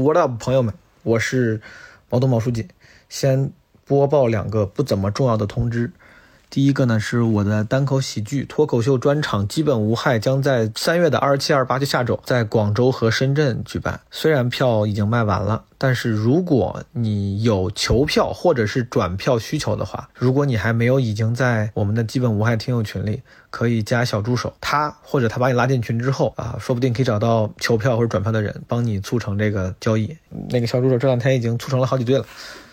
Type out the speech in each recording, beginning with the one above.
What up，朋友们，我是毛东毛书记。先播报两个不怎么重要的通知。第一个呢，是我的单口喜剧脱口秀专场《基本无害》将在三月的二十七、二十八，就下周，在广州和深圳举办。虽然票已经卖完了，但是如果你有求票或者是转票需求的话，如果你还没有已经在我们的基本无害听友群里，可以加小助手，他或者他把你拉进群之后啊，说不定可以找到求票或者转票的人，帮你促成这个交易。那个小助手这两天已经促成了好几对了，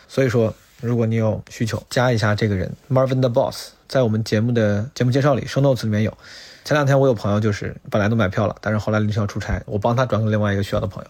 所以说。如果你有需求，加一下这个人 Marvin the Boss，在我们节目的节目介绍里，show notes 里面有。前两天我有朋友就是本来都买票了，但是后来临时要出差，我帮他转给另外一个需要的朋友。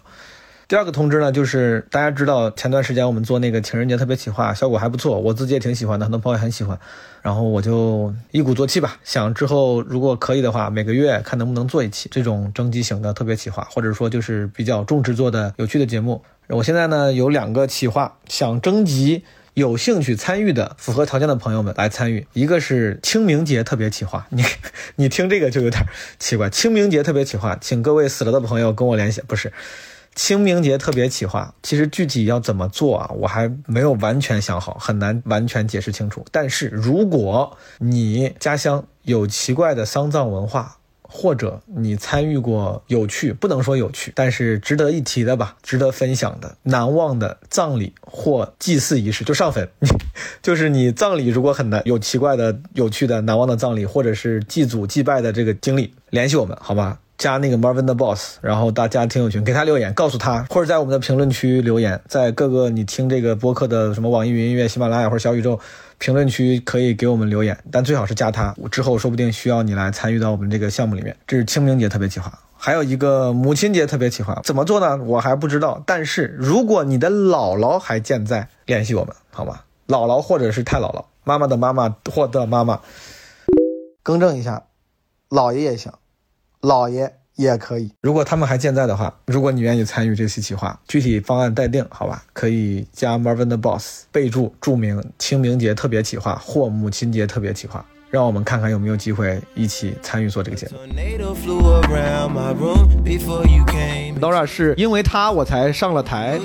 第二个通知呢，就是大家知道前段时间我们做那个情人节特别企划，效果还不错，我自己也挺喜欢的，很多朋友也很喜欢。然后我就一鼓作气吧，想之后如果可以的话，每个月看能不能做一期这种征集型的特别企划，或者说就是比较重制作的有趣的节目。我现在呢有两个企划想征集。有兴趣参与的符合条件的朋友们来参与，一个是清明节特别企划，你 你听这个就有点奇怪。清明节特别企划，请各位死了的朋友跟我联系。不是，清明节特别企划，其实具体要怎么做啊，我还没有完全想好，很难完全解释清楚。但是如果你家乡有奇怪的丧葬文化，或者你参与过有趣，不能说有趣，但是值得一提的吧，值得分享的、难忘的葬礼或祭祀仪式，就上坟。就是你葬礼如果很难，有奇怪的、有趣的、难忘的葬礼，或者是祭祖祭拜的这个经历，联系我们好吧？加那个 Marvin 的 Boss，然后大家听友群给他留言，告诉他，或者在我们的评论区留言，在各个你听这个播客的什么网易云音乐、喜马拉雅或者小宇宙。评论区可以给我们留言，但最好是加他，我之后说不定需要你来参与到我们这个项目里面。这是清明节特别企划，还有一个母亲节特别企划，怎么做呢？我还不知道。但是如果你的姥姥还健在，联系我们好吗？姥姥或者是太姥姥，妈妈的妈妈或的妈妈，更正一下，姥爷也行，姥爷。也可以，如果他们还健在的话，如果你愿意参与这期企划，具体方案待定，好吧？可以加 Marvin 的 Boss，备注注明清明节特别企划或母亲节特别企划。让我们看看有没有机会一起参与做这个节目。Nora 是因为他我才上了台。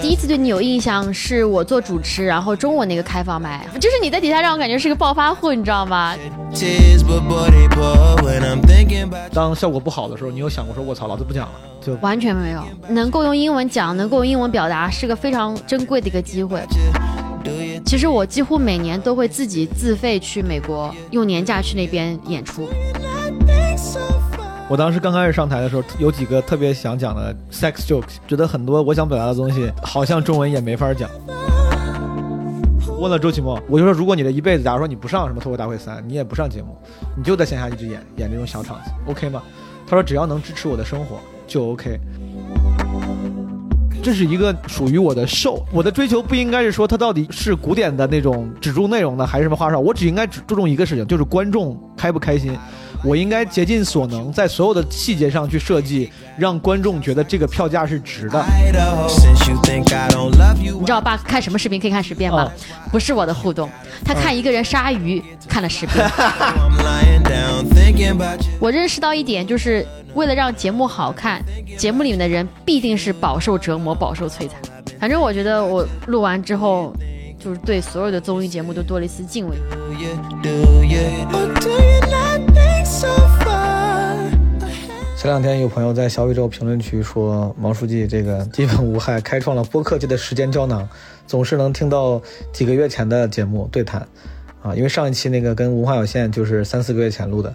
第一次对你有印象是我做主持，然后中午那个开放麦，就是你在底下让我感觉是个暴发户，你知道吗？当效果不好的时候，你有想过说“我操，老子不讲了”？就完全没有。能够用英文讲，能够用英文表达，是个非常珍贵的一个机会。其实我几乎每年都会自己自费去美国，用年假去那边演出。我当时刚开始上台的时候，有几个特别想讲的 sex jokes，觉得很多我想表达的东西，好像中文也没法讲。问了周奇墨，我就说，如果你的一辈子，假如说你不上什么脱口大会三，你也不上节目，你就在线下一直演演这种小场子，OK 吗？他说，只要能支持我的生活，就 OK。这是一个属于我的 show，我的追求不应该是说它到底是古典的那种只注内容的，还是什么花哨，我只应该只注重一个事情，就是观众开不开心。我应该竭尽所能，在所有的细节上去设计，让观众觉得这个票价是值的。你知道爸看什么视频可以看十遍吗？不是我的互动，他看一个人杀鱼看了十遍。我认识到一点，就是为了让节目好看，节目里面的人必定是饱受折磨、饱受摧残。反正我觉得我录完之后，就是对所有的综艺节目都多了一丝敬畏。前两天有朋友在小宇宙评论区说，毛书记这个基本无害，开创了播客界的时间胶囊，总是能听到几个月前的节目对谈。啊，因为上一期那个跟文化有限就是三四个月前录的，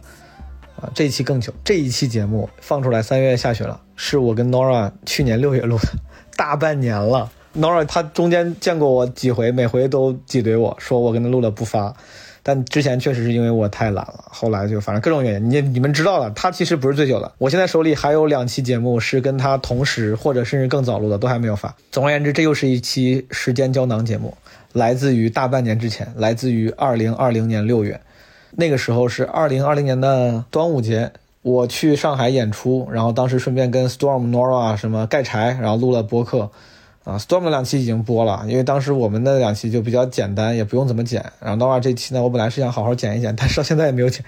啊，这一期更久。这一期节目放出来三月下旬了，是我跟 Nora 去年六月录的，大半年了。Nora 他中间见过我几回，每回都挤兑我说我跟他录了不发，但之前确实是因为我太懒了，后来就反正各种原因，你你们知道的，他其实不是最久的。我现在手里还有两期节目是跟他同时或者甚至更早录的，都还没有发。总而言之，这又是一期时间胶囊节目。来自于大半年之前，来自于二零二零年六月，那个时候是二零二零年的端午节，我去上海演出，然后当时顺便跟 Storm Nora 什么盖柴，然后录了播客，啊，Storm 的两期已经播了，因为当时我们的两期就比较简单，也不用怎么剪。然后 Nora 这期呢，我本来是想好好剪一剪，但是到现在也没有剪。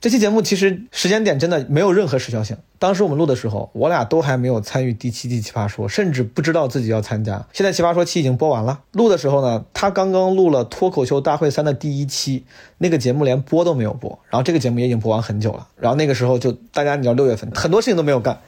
这期节目其实时间点真的没有任何时效性。当时我们录的时候，我俩都还没有参与第七季奇葩说，甚至不知道自己要参加。现在奇葩说期已经播完了，录的时候呢，他刚刚录了脱口秀大会三的第一期，那个节目连播都没有播。然后这个节目也已经播完很久了。然后那个时候就大家你知道六月份很多事情都没有干。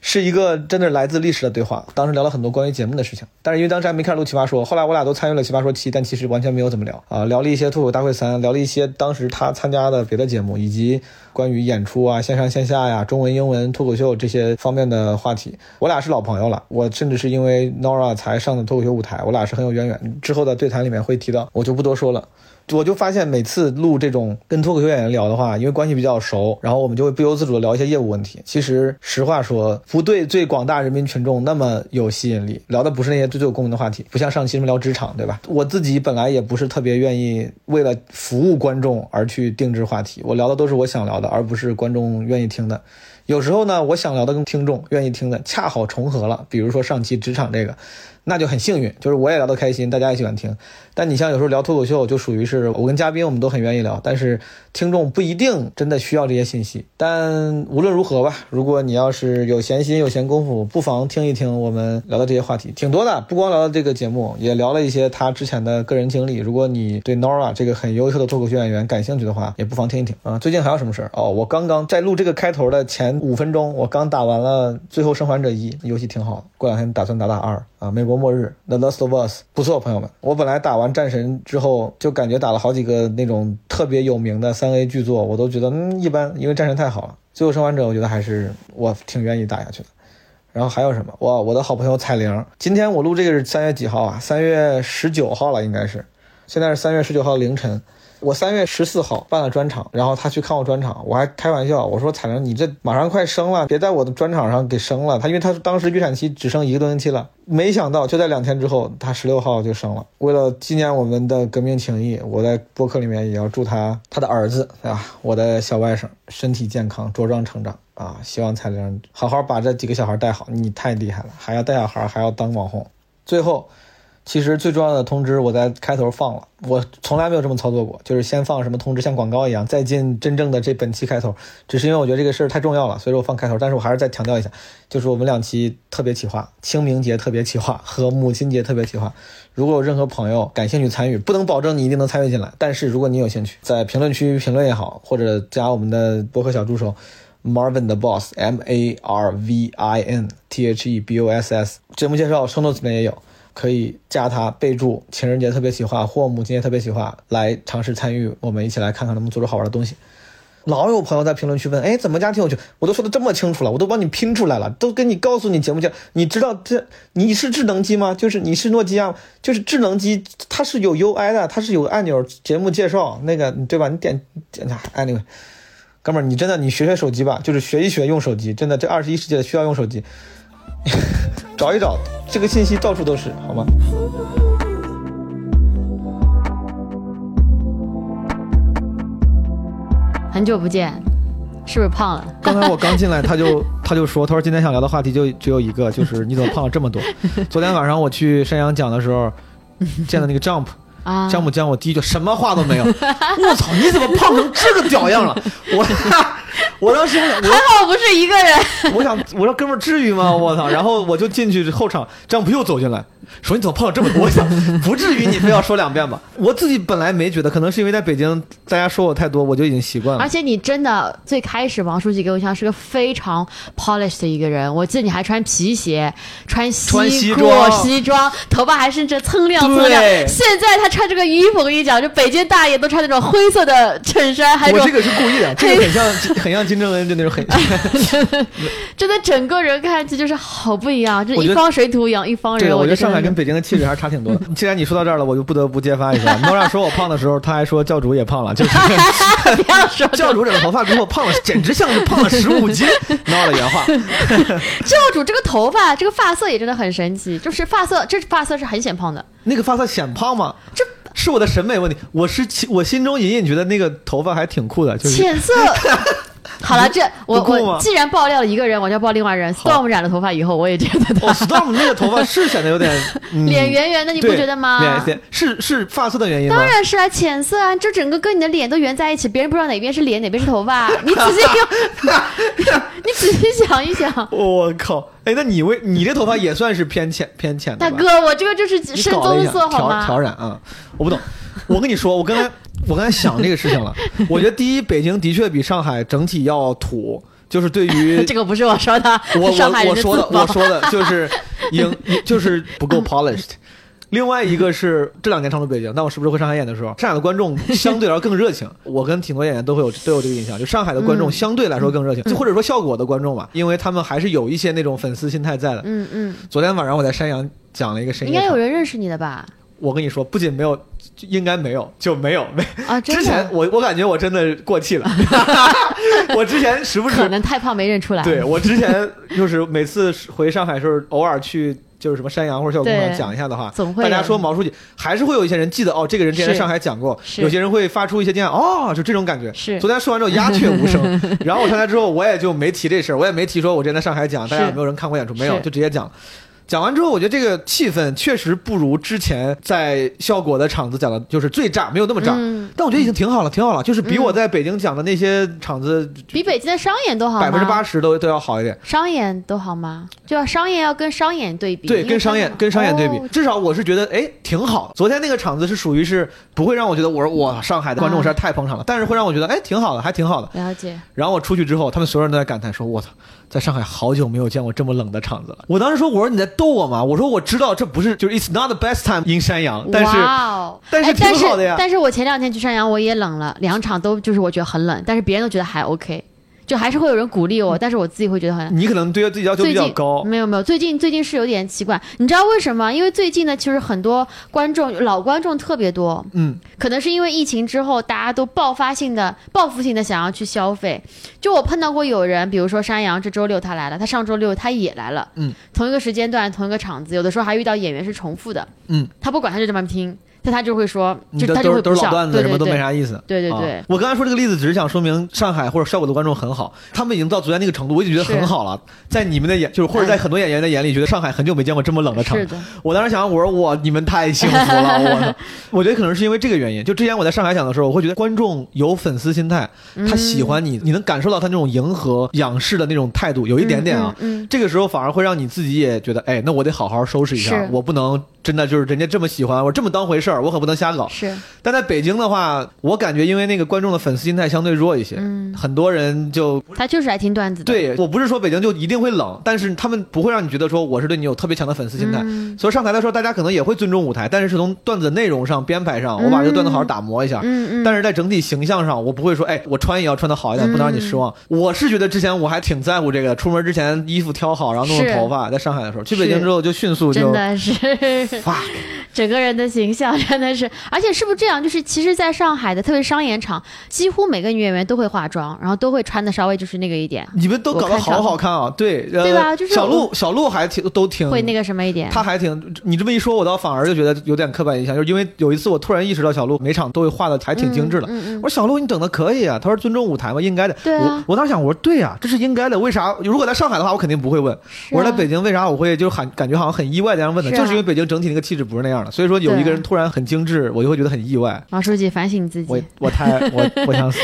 是一个真的来自历史的对话。当时聊了很多关于节目的事情，但是因为当时还没开始录奇葩说，后来我俩都参与了奇葩说七，但其实完全没有怎么聊啊，聊了一些脱口大会三，聊了一些当时他参加的别的节目，以及关于演出啊、线上线下呀、中文英文脱口秀这些方面的话题。我俩是老朋友了，我甚至是因为 Nora 才上的脱口秀舞台，我俩是很有渊源。之后的对谈里面会提到，我就不多说了。我就发现每次录这种跟脱口秀演员聊的话，因为关系比较熟，然后我们就会不由自主的聊一些业务问题。其实实话说，不对最广大人民群众那么有吸引力，聊的不是那些最最有共鸣的话题，不像上期什么聊职场，对吧？我自己本来也不是特别愿意为了服务观众而去定制话题，我聊的都是我想聊的，而不是观众愿意听的。有时候呢，我想聊的跟听众愿意听的恰好重合了，比如说上期职场这个。那就很幸运，就是我也聊得开心，大家也喜欢听。但你像有时候聊脱口秀，就属于是我跟嘉宾，我们都很愿意聊，但是听众不一定真的需要这些信息。但无论如何吧，如果你要是有闲心、有闲工夫，不妨听一听我们聊的这些话题，挺多的。不光聊了这个节目，也聊了一些他之前的个人经历。如果你对 Nora 这个很优秀的脱口秀演员感兴趣的话，也不妨听一听啊。最近还有什么事儿？哦，我刚刚在录这个开头的前五分钟，我刚打完了《最后生还者一》，游戏挺好的。过两天打算打打二啊，美国末日《The Last of Us》不错，朋友们。我本来打完战神之后，就感觉打了好几个那种特别有名的三 A 巨作，我都觉得嗯一般，因为战神太好了。最后生还者，我觉得还是我挺愿意打下去的。然后还有什么？哇，我的好朋友彩铃，今天我录这个是三月几号啊？三月十九号了，应该是。现在是三月十九号凌晨。我三月十四号办了专场，然后他去看我专场，我还开玩笑，我说彩玲，你这马上快生了，别在我的专场上给生了。他因为他当时预产期只剩一个多星期了，没想到就在两天之后，他十六号就生了。为了纪念我们的革命情谊，我在播客里面也要祝他他的儿子啊，我的小外甥身体健康，茁壮成长啊！希望彩玲好好把这几个小孩带好，你太厉害了，还要带小孩，还要当网红。最后。其实最重要的通知我在开头放了，我从来没有这么操作过，就是先放什么通知，像广告一样，再进真正的这本期开头。只是因为我觉得这个事儿太重要了，所以说我放开头。但是我还是再强调一下，就是我们两期特别企划，清明节特别企划和母亲节特别企划。如果有任何朋友感兴趣参与，不能保证你一定能参与进来，但是如果你有兴趣，在评论区评论也好，或者加我们的博客小助手 Marvin 的 Boss M A R V I N T H E B O S S，节目介绍 show notes 里面也有。可以加他，备注情人节特别企划或母亲节特别企划，来尝试参与，我们一起来看看能不能做出好玩的东西。老有朋友在评论区问，哎，怎么加挺有趣？我都说的这么清楚了，我都帮你拼出来了，都跟你告诉你节目叫，你知道这你是智能机吗？就是你是诺基亚，就是智能机，它是有 UI 的，它是有按钮，节目介绍那个对吧？你点点下，anyway，哥们儿，你真的你学学手机吧，就是学一学用手机，真的这二十一世纪需要用手机。找一找，这个信息到处都是，好吗？很久不见，是不是胖了？刚才我刚进来，他就 他就说，他说今天想聊的话题就只有一个，就是你怎么胖了这么多？昨天晚上我去山羊讲的时候，见的那个 Jump。啊，詹姆江，我第一句什么话都没有。我操，你怎么胖成这个屌样了？我，我当时还好不是一个人。我想，我说哥们儿至于吗？我操！然后我就进去后场，詹姆又走进来。说你怎么胖了这么多？我想不至于你非要说两遍吧？我自己本来没觉得，可能是因为在北京大家说我太多，我就已经习惯了。而且你真的最开始王书记给我印象是个非常 polished 的一个人，我记得你还穿皮鞋、穿西装、西装，头发还甚至锃亮锃亮。现在他穿这个衣服，我跟你讲，就北京大爷都穿那种灰色的衬衫，还我这个是故意的，这个很像 很像金正恩的那种很，真的整个人看起就是好不一样，就一方水土养一方人。对我觉得上海跟北京的气质还是差挺多的。既然你说到这儿了，我就不得不揭发一下。诺亚说我胖的时候，他还说教主也胖了，就是 不要说教主染头发之后胖了，简直像是胖了十五斤。闹了原话，教主这个头发，这个发色也真的很神奇，就是发色，这发色是很显胖的。那个发色显胖吗？这是我的审美问题。我是我心中隐隐觉得那个头发还挺酷的，就是浅色。好了，这我我既然爆料了一个人，我就要爆另外人。Storm 染了头发以后，我也觉得哦他，Storm 那个头发是显得有点、嗯、脸圆圆的，你不觉得吗？脸脸是是发色的原因吗？当然是啊，浅色啊，这整个跟你的脸都圆在一起，别人不知道哪边是脸，哪边是头发。你仔细，你仔细想一想，我靠！哎，那你为你这头发也算是偏浅偏浅的吧？大哥，我这个就是深棕色，好调吗？调染啊！我不懂。我跟你说，我刚才我刚才想这个事情了。我觉得第一，北京的确比上海整体要土，就是对于 这个不是我说的，我我我说的我说的就是 影就是不够 polished。另外一个是这两年常驻北京，但我是不是回上海演的时候，上海的观众相对来说更热情。我跟挺多演员都会有都有这个印象，就上海的观众嗯相对来说更热情，就或者说效果的观众嘛，因为他们还是有一些那种粉丝心态在的。嗯嗯，昨天晚上我在山阳讲了一个深应该有，人认识你的吧？我跟你说，不仅没有，应该没有，就没有没。啊，之前，我我感觉我真的过气了，我之前时不时可能太胖没认出来。对我之前就是每次回上海的时候，偶尔去就是什么山羊或者效果工厂讲一下的话，总会大家说毛书记，还是会有一些人记得哦，这个人之前在上海讲过，有些人会发出一些惊讶，哦，就这种感觉。是昨天说完之后鸦雀无声，然后我上台之后我也就没提这事儿，我也没提说我之前在上海讲，大家有没有人看过演出？没有，就直接讲。讲完之后，我觉得这个气氛确实不如之前在效果的场子讲的，就是最炸，没有那么炸。嗯，但我觉得已经挺好了，挺好了，就是比我在北京讲的那些场子比北京的商演都好？百分之八十都都要好一点。商演都好吗？就要商演要跟商演对比，对，跟商演跟商演对比，哦至少我是觉得哎挺好。昨天那个场子是属于是不会让我觉得我说哇上海的观众实在太捧场了，但是会让我觉得哎挺好的，还挺好的。了解，然后我出去之后，他们所有人都在感叹说：“我操，在上海好久没有见过这么冷的场子了。”我当时说：“我说你在逗我吗？我说我知道这不是就是 It's not the best time in 山羊，但是但是哎但挺好的呀但是我前两天去山羊，我也冷了，两场都就是我觉得很冷，但是别人都觉得还 OK，就还是会有人鼓励我，但是我自己会觉得很。你可能对自己要求比较高。没有没有，最近最近是有点奇怪，你知道为什么？因为最近呢，其实很多观众老观众特别多，嗯，可能是因为疫情之后，大家都爆发性的、报复性的想要去消费。就我碰到过有人，比如说山羊，这周六他来了，他上周六他也来了，嗯，同一个时间段、同一个场子，有的时候还遇到演员是重复的，嗯，他不管，他就这么听，但他就会说，就你的都是都他就会不笑，是老段子，什么都没。啥意思。啊对对对我刚才说这个例子，只是想说明上海或者效果的观众很好，他们已经到昨天那个程度，我已经觉得很好了。在你们的眼，就是或者在很多演员的眼里，觉得上海很久没见过这么冷的场子。是的，我当时想，我说我，你们太幸福了，我！我觉得可能是因为这个原因。就之前我在上海讲的时候，我会觉得观众有粉丝心态，他喜欢你，你能感受到他那种迎合、仰视的那种态度，有一点点啊。嗯，嗯这个时候反而会让你自己也觉得，哎，那我得好好收拾一下，我不能真的就是人家这么喜欢，我这么当回事儿，我可不能瞎搞嗯。是，但在北京的话，我感觉因为那个观众的粉丝心态相对弱一些，嗯，很多人就他就是爱听段子的，对我不是说北京就一定会冷，但是他们不会让你觉得说我是对你有特别强的粉丝心态。嗯所以上台的时候，大家可能也会尊重舞台，但是是从段子内容上、编排上，我把这个段子好好打磨一下。嗯嗯，但是在整体形象上，我不会说，哎，我穿也要穿的好一点，不能让你失望。我是觉得之前我还挺在乎这个，出门之前衣服挑好，然后弄是弄头发。在上海的时候，去北京之后就迅速就真的是 fuck，整个人的形象真的是，而且是不是这样？就是其实，在上海的特别商演场，几乎每个女演员都会化妆，然后都会穿的稍微就是那个一点，你们都搞得好好看啊！对，呃、对吧就是小鹿，小鹿还挺都挺会那个什么一点。他还挺，你这么一说，我倒反而就觉得有点刻板印象，就是因为有一次我突然意识到小鹿每场都会画的还挺精致的。嗯嗯我说小鹿你整的可以啊，他说尊重舞台嘛，应该的。对啊我我当时想，我说对呀、这是应该的。为啥？如果在上海的话，我肯定不会问。啊我说在北京为啥我会就是很感觉好像很意外的样问的，就是因为北京整体那个气质不是那样的，所以说有一个人突然很精致，我就会觉得很意外。老书记反省自己，我我太我我想死，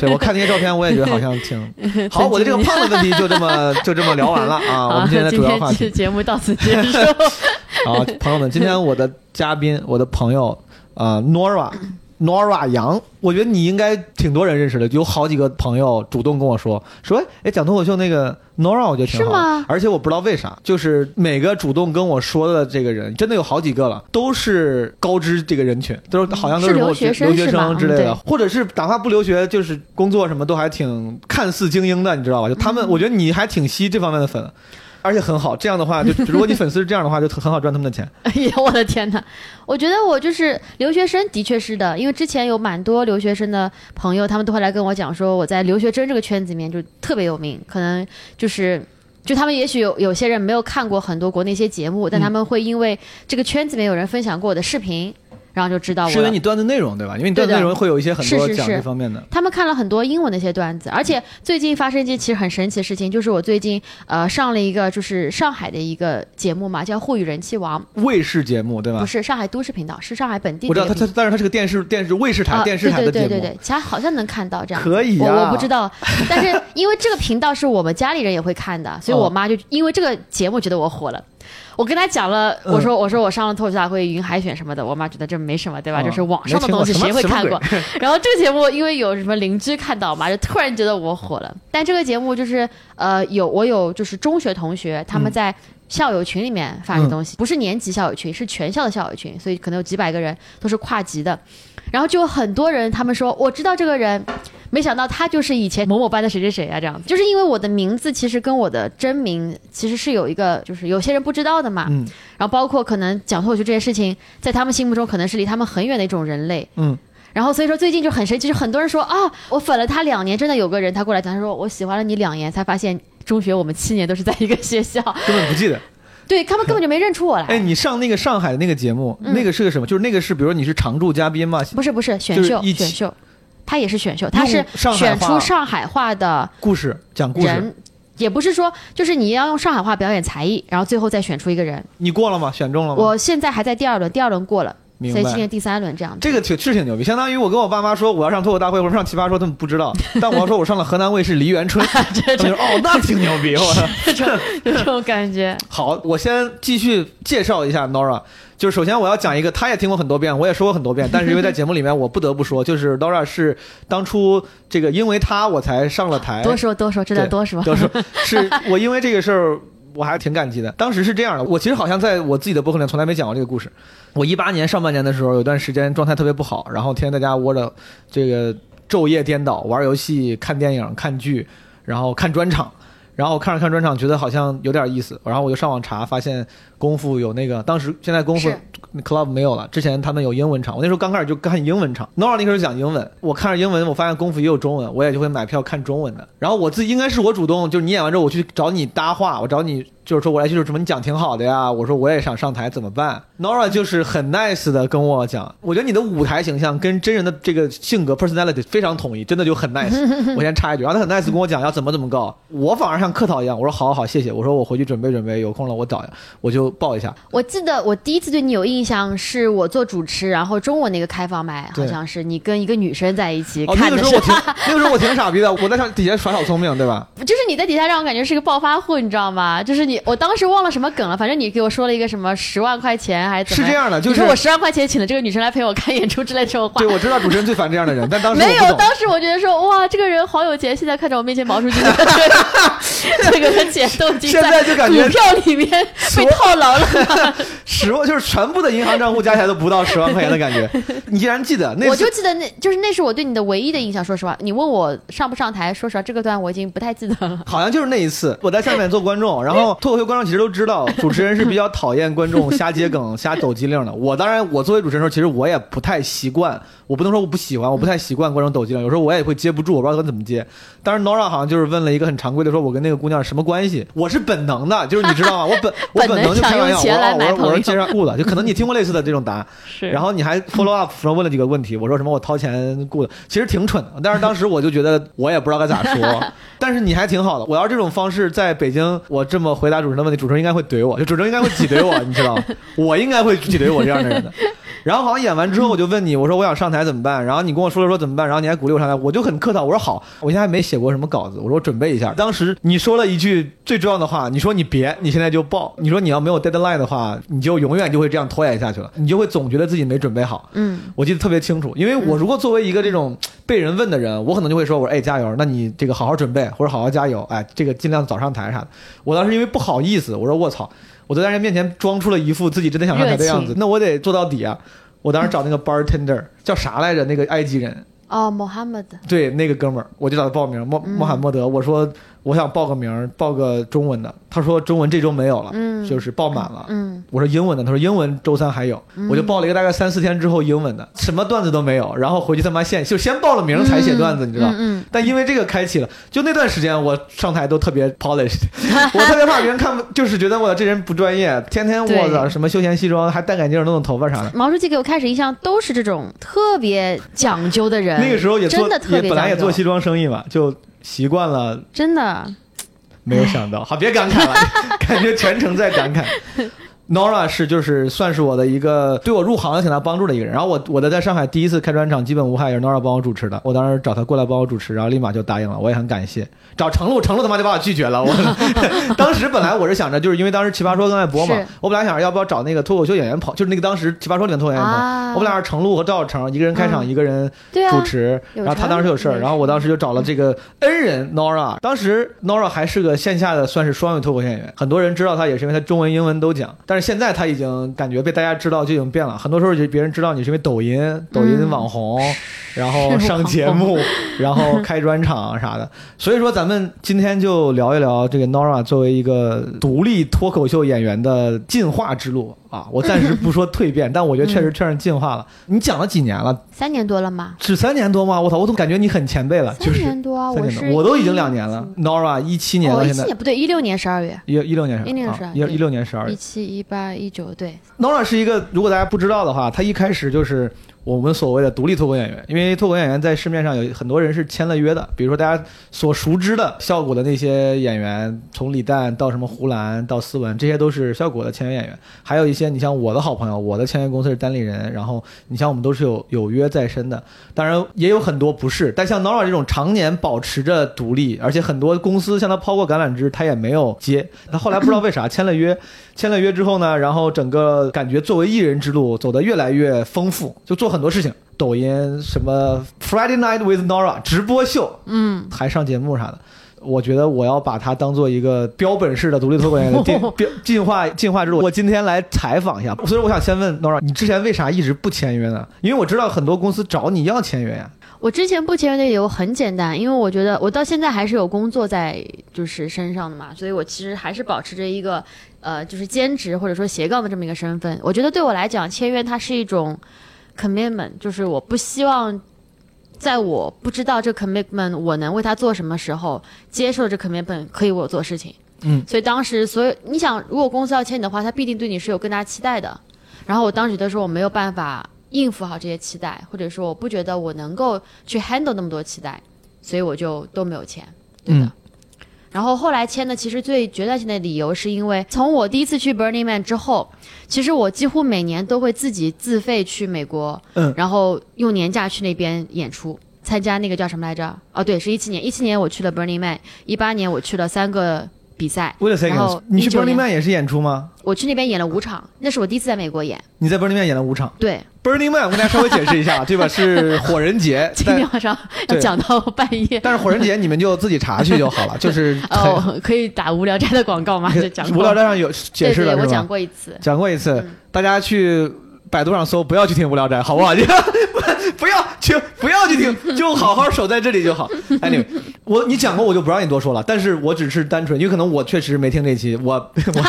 对我看那些照片，我也觉得好像挺 好。我的这个胖的问题就这么 就这么聊完了啊。我们今天的主要话题节目到此结束。好，朋友们，今天我的嘉宾，我的朋友，呃，Nora。Nora 杨，我觉得你应该挺多人认识的，有好几个朋友主动跟我说说，哎，讲脱口秀那个 Nora，我觉得挺好的，是吗？而且我不知道为啥，就是每个主动跟我说的这个人，真的有好几个了，都是高知这个人群，都是好像都是留学生之类的，或者是哪怕不留学，就是工作什么都还挺看似精英的，你知道吧？就他嗯。们，我觉得你还挺吸这方面的粉。而且很好，这样的话，就 如果你粉丝是这样的话，就很好赚他们的钱。哎呀，我的天哪！我觉得我就是留学生，的确是的，因为之前有蛮多留学生的朋友，他们都会来跟我讲说，我在留学生这个圈子里面就特别有名，可能就是。就他们也许有有些人没有看过很多国内一些节目，但他们会因为这个圈子里面有人分享过我的视频，然后就知道我了。是因为你段子内容对吧？因为你段子内容会有一些很多讲这方面的。他们看了很多英文的一些段子，而且最近发生一件其实很神奇的事情，就是我最近呃上了一个就是上海的一个节目嘛，叫《沪语人气王》，卫视节目对吧不？是上海都市频道，是上海本地我知道它它，但是它是个电视电视卫视台、啊电视台的节目。对对对对对，其他好像能看到这样。可以我啊我不知道，但是因为这个频道是我们家里人也会看的，所以我妈就因为这个节目觉得我火了。我跟他讲了，嗯我说我说我上了脱口秀大会云海选什么的，我妈觉得这没什么，对吧？哦就是网上的东西没听过谁会看过？然后这个节目因为有什么邻居看到嘛，就突然觉得我火了。但这个节目就是呃有我有就是中学同学他们嗯在校友群里面发的东西，不是年级校友群，是全校的校友群，所以可能有几百个人都是跨级的。然后就有很多人他们说我知道这个人。没想到他就是以前某某班的谁谁谁啊，这样子，就是因为我的名字其实跟我的真名其实是有一个，就是有些人不知道的嘛。嗯然后包括可能讲脱口秀这件事情，在他们心目中可能是离他们很远的一种人类。嗯，然后所以说最近就很神奇，就很多人说啊，我粉了他两年，真的有个人他过来讲，他说我喜欢了你两年，才发现中学我们七年都是在一个学校，根本不记得。对他们根本就没认出我来。哎，你上那个上海的那个节目，嗯那个是个什么？就是那个是，比如说你是常驻嘉宾嘛？不是不是选秀选秀，他也是选秀，他是选出上海话的故事讲故事，人。也不是说，就是你要用上海话表演才艺，然后最后再选出一个人。你过了吗？选中了吗？我现在还在第二轮，第二轮过了，明白。所以今年第三轮这样子。这个挺是挺牛逼，相当于我跟我爸妈说我要上脱口大会或者上奇葩说，他们不知道，但我要说我上了河南卫视梨园春，他们就说哦，那挺牛逼。我操 这种感觉，好，我先继续介绍一下 Nora。就是首先我要讲一个，他也听过很多遍，我也说过很多遍，但是因为在节目里面我不得不说，就是 Nora 是当初这个因为他我才上了台，多说多说，真的对多说。多说是我因为这个事儿。我还是挺感激的。当时是这样的，我其实好像在我自己的博客里从来没讲过这个故事。我一八年上半年的时候，有段时间状态特别不好，然后天天在家窝着，这个昼夜颠倒，玩游戏、看电影、看剧，然后看专场。然后看着看专场，觉得好像有点意思，然后我就上网查，发现功夫有那个，当时现在功夫 club 没有了，之前他们有英文场，我那时候刚开始就看英文场，Nora 那时候讲英文，我看着英文，我发现功夫也有中文，我也就会买票看中文的。然后我自己应该是我主动，就是你演完之后我去找你搭话，我找你就是说我来就是什么你讲挺好的呀，我说我也想上台怎么办？Nora 就是很 nice 的跟我讲，我觉得你的舞台形象跟真人的这个性格 personality 非常统一，真的就很 nice。我先插一句，然后他很 nice 跟我讲要怎么怎么搞，我反而像客套一样，我说好好好谢谢，我说我回去准备准备，有空了我找我就报一下。我记得我第一次对你有印象是我做主持，然后中午那个开放麦，好像是你跟一个女生在一起哦，那看的是个时候我挺，那个时候我挺傻逼的，我在上底下耍小聪明，对吧？就是你在底下让我感觉是个暴发户，你知道吗？就是你，我当时忘了什么梗了，反正你给我说了一个什么十万块钱还是怎么？是这样的，就是我十万块钱请了这个女生来陪我看演出之类这种话对，。我知道主持人最烦这样的人，但当时没有，当时我觉得说哇，这个人好有钱，现在看着我面前毛书记的这个的钱都已经现在就感觉股票里面被套牢了。十万就是全部的银行账户加起来都不到十万块钱的感觉。你竟然记得那我就记得那就是那是我对你的唯一的印象。说实话，你问我上不上台，说实话，这个段我已经不太记得了。好像就是那一次，我在下面做观众，然后脱口秀观众其实都知道，主持人是比较讨厌观众瞎接梗、瞎抖机灵的。我当然，我作为主持人的时候，其实我也不太习惯，我不能说我不喜欢，我不太习惯观众抖机灵，有时候我也会接不住，我不知道该怎么接。当时 Nora 好像就是问了一个很常规的，说我跟那个姑娘什么关系？我是本能的，就是你知道吗？我本我 本能就想用钱来说买朋友我说我是介绍雇的，就可能你听过类似的这种答案。是然后你还 follow up 说问了几个问题，我说什么我掏钱雇的，其实挺蠢的，但是当时我就觉得我也不知道该咋说，但是你还挺好的。我要这种方式在北京，我这么回答主持人的问题，主持人应该会怼我，就主持人应该会挤兑我，你知道吗？我应该会挤兑我这样的人的。然后好像演完之后，我就问你，我说我想上台怎么办？然后你跟我说了说怎么办，然后你还鼓励我上台，我就很客套，我说好，我现在还没写过什么稿子，我说我准备一下。当时你说了一句最重要的话，你说你别，你现在就报，你说你要没有 deadline 的话，你就永远就会这样拖延下去了，你就会总觉得自己没准备好。嗯，我记得特别清楚，因为我如果作为一个这种被人问的人，我可能就会说，我说哎加油，那你这个好好准备，或者好好加油，哎这个尽量早上台啥的。我当时因为不好意思，我说我操，我在人面前装出了一副自己真的想上台的样子那我得做到底啊。我当时找那个 bartender 叫啥来着？那个埃及人，哦，Mohammed，对那个哥们儿，我就找他报名，穆嗯穆罕默德。我说我想报个名儿，报个中文的。他说中文这周没有了，嗯。就是报满了。嗯。我说英文的，他说英文周三还有，我就报了一个大概三四天之后英文的，什么段子都没有，然后回去他妈现就先报了名才写段子，你知道。嗯但因为这个开启了，就那段时间我上台都特别 polished，我特别怕别人看不，就是觉得我这人不专业，天天我操什么休闲西装，还戴眼镜弄弄头发啥的。毛书记给我开始印象都是这种特别讲究的人，那个时候也做真的特也别本来也做西装生意嘛，就习惯了，真的没有想到。好，别感慨了，感觉全程在感慨。Nora 是就是算是我的一个对我入行有挺大帮助的一个人。然后我我的在上海第一次开专场基本无害也是 Nora 帮我主持的，我当时找他过来帮我主持，然后立马就答应了，我也很感谢。找程璐，程璐他妈就把我拒绝了。我 当时本来我是想着，就是因为当时奇葩说正在播嘛，我本来想着要不要找那个脱口秀演员跑，就是那个当时奇葩说里的脱口秀演员跑。啊我们俩是程璐和赵小成一个人开场，嗯一个人主持，有然后他当时有事儿，然后我当时就找了这个恩人 Nora。当时 Nora 还是个线下的算是双语脱口秀演员，很多人知道他也是因为他中文、英文都讲。但是现在他已经感觉被大家知道就已经变了，很多时候就别人知道你是因为抖音、抖音网红，然后上节目，然后开专场啥的。所以说咱们今天就聊一聊这个 Nora 作为一个独立脱口秀演员的进化之路啊。我暂时不说蜕变，但我觉得确实确实进化了。你讲了几年了？三年多了吗？只三年多吗？我操，我怎么感觉你很前辈了？就三是年多啊，我是我都已经两年了。Nora 一七年了，现在，不对，一六年十二月，一一六年是16年啊12一一六年十二月。一七一八一九对，Nora 是一个，如果大家不知道的话，他一开始就是我们所谓的独立脱口演员，因为脱口演员在市面上有很多人是签了约的，比如说大家所熟知的效果的那些演员，从李诞到什么胡兰到思文，这些都是效果的签约演员。还有一些，你像我的好朋友，我的签约公司是单立人，然后你像我们都是有有约在身的，当然也有很多不是，但像 Nora 这种常年保持着独立，而且很多公司向他抛过橄榄枝，他也没有接。他后来不知道为啥签了约，签了约之后呢，然后整个感觉作为艺人之路走得越来越丰富，就做很多事情，抖音什么 Friday Night with Nora 直播秀，嗯，还上节目啥的。我觉得我要把它当做一个标本式的独立脱口演员的进 标进化进化之路。我今天来采访一下，所以我想先问 Nora，你之前为啥一直不签约呢？因为我知道很多公司找你要签约呀。我之前不签约的理由很简单，因为我觉得我到现在还是有工作在就是身上的嘛，所以我其实还是保持着一个呃就是兼职或者说斜杠的这么一个身份。我觉得对我来讲，签约它是一种 commitment，就是我不希望在我不知道这 commitment 我能为他做什么时候，接受这 commitment 可以为我做事情。嗯，所以当时所有你想，如果公司要签你的话，他必定对你是有更大期待的。然后我当时觉得说我没有办法应付好这些期待，或者说我不觉得我能够去 handle 那么多期待，所以我就都没有签，对的。嗯然后后来签的，其实最决断性的理由是因为从我第一次去 Burning Man 之后，其实我几乎每年都会自己自费去美国，嗯然后用年假去那边演出，参加那个叫什么来着？哦，对，是一七年，一七年我去了 Burning Man，一八年我去了三个比赛，为了 second，然后你去19 Burning 年 Man 也是演出吗？我去那边演了五场，那是我第一次在美国演，你在 Burning Man 演了五场。对，Burning Man 我跟大家稍微解释一下，对吧？是火人节，今 但天晚上要对讲到半夜。但是火人节 你们就自己查去就好了，就是很哦，可以打无聊斋的广告吗？就讲过无聊斋上有解释对对，我是吧？讲过一次。讲过一次，嗯大家去百度上搜，不要去听无聊斋，好不好？不要去，不要去听，就好好守在这里就好。Anyway，我你讲过，我就不让你多说了。但是我只是单纯，因为可能我确实没听这期，我 我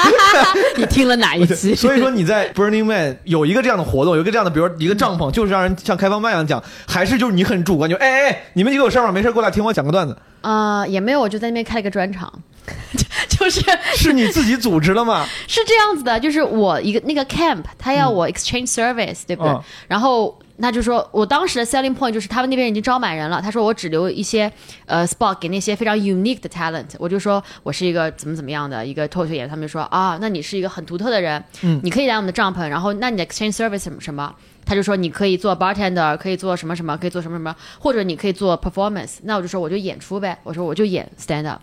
你听了哪一期？所以说你在 Burning Man 有一个这样的活动，有一个这样的，比如说一个帐篷，就是让人像开放麦一样讲，还是就是你很主观，就哎哎哎，你们几个有事儿吗？没事过来听我讲个段子，啊、也没有，我就在那边开了个专场，就是是你自己组织了吗？是这样子的，就是我一个那个 camp，他要我 exchange service，、对不对？嗯然后他就说我当时的 selling point 就是他们那边已经招满人了，他说我只留一些呃 spot 给那些非常 unique 的 talent，我就说我是一个怎么怎么样的一个脱口秀演员，他们就说啊，那你是一个很独特的人，嗯你可以来我们的帐篷，然后那你的 exchange service 什么什么。他就说你可以做 bartender，可以做什么什么，可以做什么什么，或者你可以做 performance。那我就说我就演出呗，我说我就演 stand up。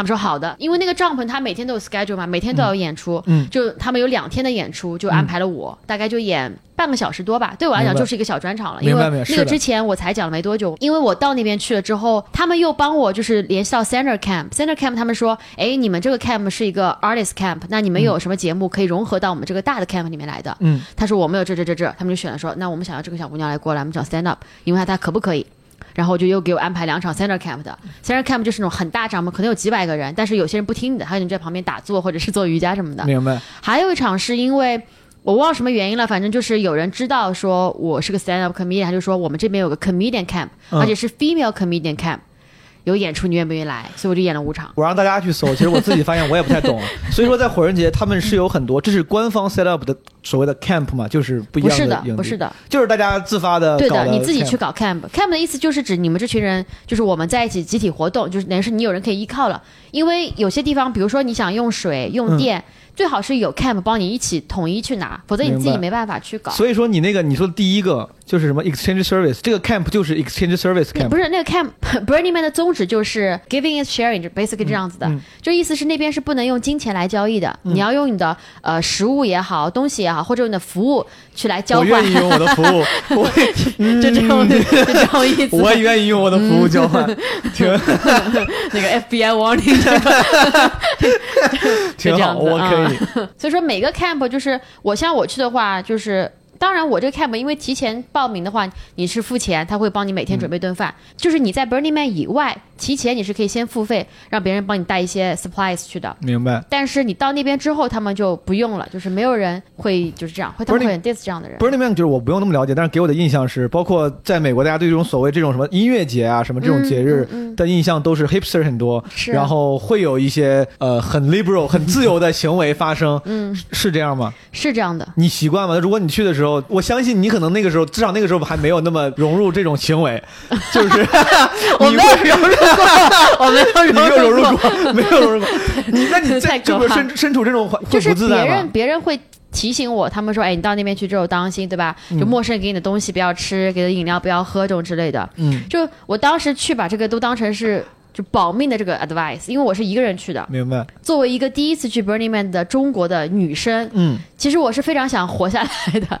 他们说好的，因为那个帐篷他每天都有 schedule 嘛，每天都要有演出，嗯就他们有两天的演出，就安排了我，大概就演半个小时多吧。对我来讲就是一个小专场了，因明为那个之前我才讲了没多久，因为我到那边去了之后，他们又帮我就是联系到 Center Camp，Center Camp 他们说，哎，你们这个 camp 是一个 artist camp，那你们有什么节目可以融合到我们这个大的 camp 里面来的？嗯，他说我们有这这这这，他们就选了说，那我们想要这个小姑娘来过来，我们找 stand up，因为她她可不可以？然后就又给我安排两场 center camp 的，center camp 就是那种很大帐篷，可能有几百个人，但是有些人不听你的，还有人在旁边打坐或者是做瑜伽什么的。明白。还有一场是因为我忘了什么原因了，反正就是有人知道说我是个 stand up comedian，他就说我们这边有个 comedian camp，、嗯而且是 female comedian camp，有演出，你愿不愿意来？所以我就演了五场。我让大家去搜，其实我自己发现我也不太懂，所以说在火人节他们是有很多，这是官方 set up 的所谓的 camp 嘛，就是不一不是的样营地，不是的，就是大家自发的对的，你自己去搞 camp。camp 的意思就是指你们这群人，就是我们在一起集体活动，就是等于是你有人可以依靠了。因为有些地方，比如说你想用水、用嗯电，最好是有 camp 帮你一起统一去拿，否则你自己没办法去搞。所以说你那个你说的第一个就是什么 exchange service，这个 camp 就是 exchange service camp，不是那个 camp Burning Man 的宗旨就是 giving is sharing，就 basically 这样子的，嗯。就意思是那边是不能用金钱来交易的，你要用你的呃食物也好，东西也好，或者你的服务去来交换。我愿，意用我的服务，我就这种就这种意思。我也愿意用我的服务交换，挺那个 FBI warning 这个挺好，我可以。所以说每个 camp 就是我像我去的话，就是当然我这个 camp 因为提前报名的话，你是付钱，他会帮你每天准备顿饭。就是你在 Burning Man 以外，提前你是可以先付费，让别人帮你带一些 supplies 去的。明白。但是你到那边之后，他们就不用了，就是没有人会就是这样，会他们 Burning- 会很 diss 这样的人。Burning Man 就是我不用那么了解，但是给我的印象是，包括在美国，大家对这种所谓这种什么音乐节啊，什么这种节日的印象都是 hipster 很多，是然后会有一些呃很 liberal、很自由的行为发生，嗯，是这样吗？是这样的。你习惯吗？如果你去的时候，我相信你可能那个时候，至少那个时候还没有那么融入这种行为，就是 我没有融入过，我没有你没有融入过。没有融入过。你那你在太可怕这个身身处这种环会就是不自在别人？别人会提醒我，他们说，哎，你到那边去之后当心，对吧？嗯就陌生人给你的东西不要吃，给的饮料不要喝，这种之类的。嗯，就我当时去把这个都当成是就保命的这个 advice，因为我是一个人去的。明白。作为一个第一次去 Burning Man 的中国的女生，嗯，其实我是非常想活下来的。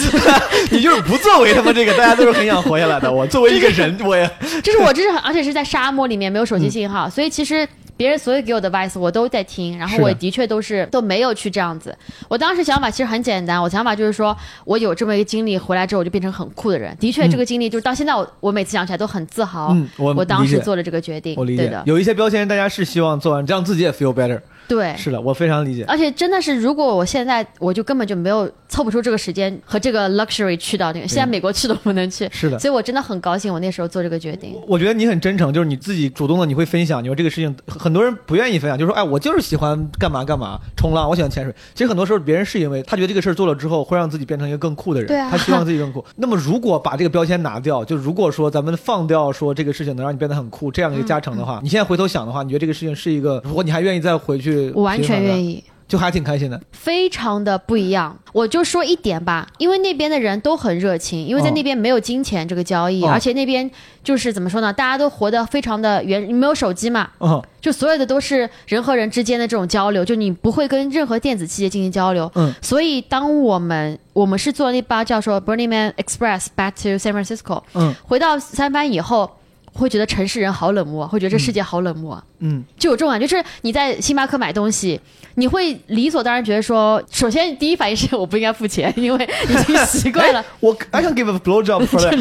你就是不作为他们这个，大家都是很想活下来的。我作为一个人，我也就是我这是，而且是在沙漠里面没有手嗯机信号，所以其实别人所有给我的 advice 我都在听，然后我的确都是都没有去这样子。我当时想法其实很简单，我想法就是说我有这么一个经历回来之后，我就变成很酷的人。的确，这个经历就是到现在我我每次想起来都很自豪。嗯我我当时做了这个决定，我理解对的，，有一些标签大家是希望做完，这样自己也 feel better。对。是的，我非常理解。而且真的是，如果我现在我就根本就没有凑不出这个时间和这个 luxury 去到那个，现在美国去都不能去，是的，所以我真的很高兴，我那时候做这个决定。我觉得你很真诚，就是你自己主动的，你会分享。你说这个事情，很多人不愿意分享，就说哎，我就是喜欢干嘛干嘛，冲浪，我喜欢潜水。其实很多时候别人是因为他觉得这个事儿做了之后会让自己变成一个更酷的人，对啊他希望自己更酷。那么如果把这个标签拿掉，就如果说咱们放掉说这个事情能让你变得很酷这样一个加成的话，你现在回头想的话，你觉得这个事情是一个，如果你还愿意再回去，我完全愿意，就还挺开心的。非常的不一样。我就说一点吧，因为那边的人都很热情，因为在那边没有金钱这个交易，哦而且那边就是怎么说呢，大家都活得非常的原，没有手机嘛。嗯就所有的都是人和人之间的这种交流，就你不会跟任何电子器械进行交流。嗯，所以当我们我们是坐那班叫做 Burning Man Express back to San Francisco，嗯回到三藩以后，会觉得城市人好冷漠，会觉得这世界好冷漠。嗯，就有这种感觉，就是你在星巴克买东西，你会理所当然觉得说，首先第一反应是我不应该付钱，因为已经习惯了。我 I can give a blow job for that。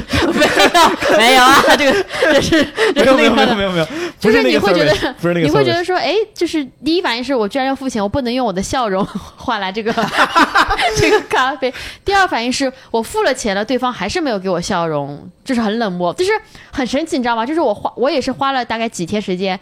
没 有，没有啊，这个这是没有没有。没有没有没有，不就是你那个会觉得，不是那个你会觉得说，哎，就是第一反应是我居然要付钱，我不能用我的笑容换来这个这个咖啡。第二反应是我付了钱了，对方还是没有给我笑容，就是很冷漠，就是很神奇，你知道吗？就是我花，我也是花了大概几天时间，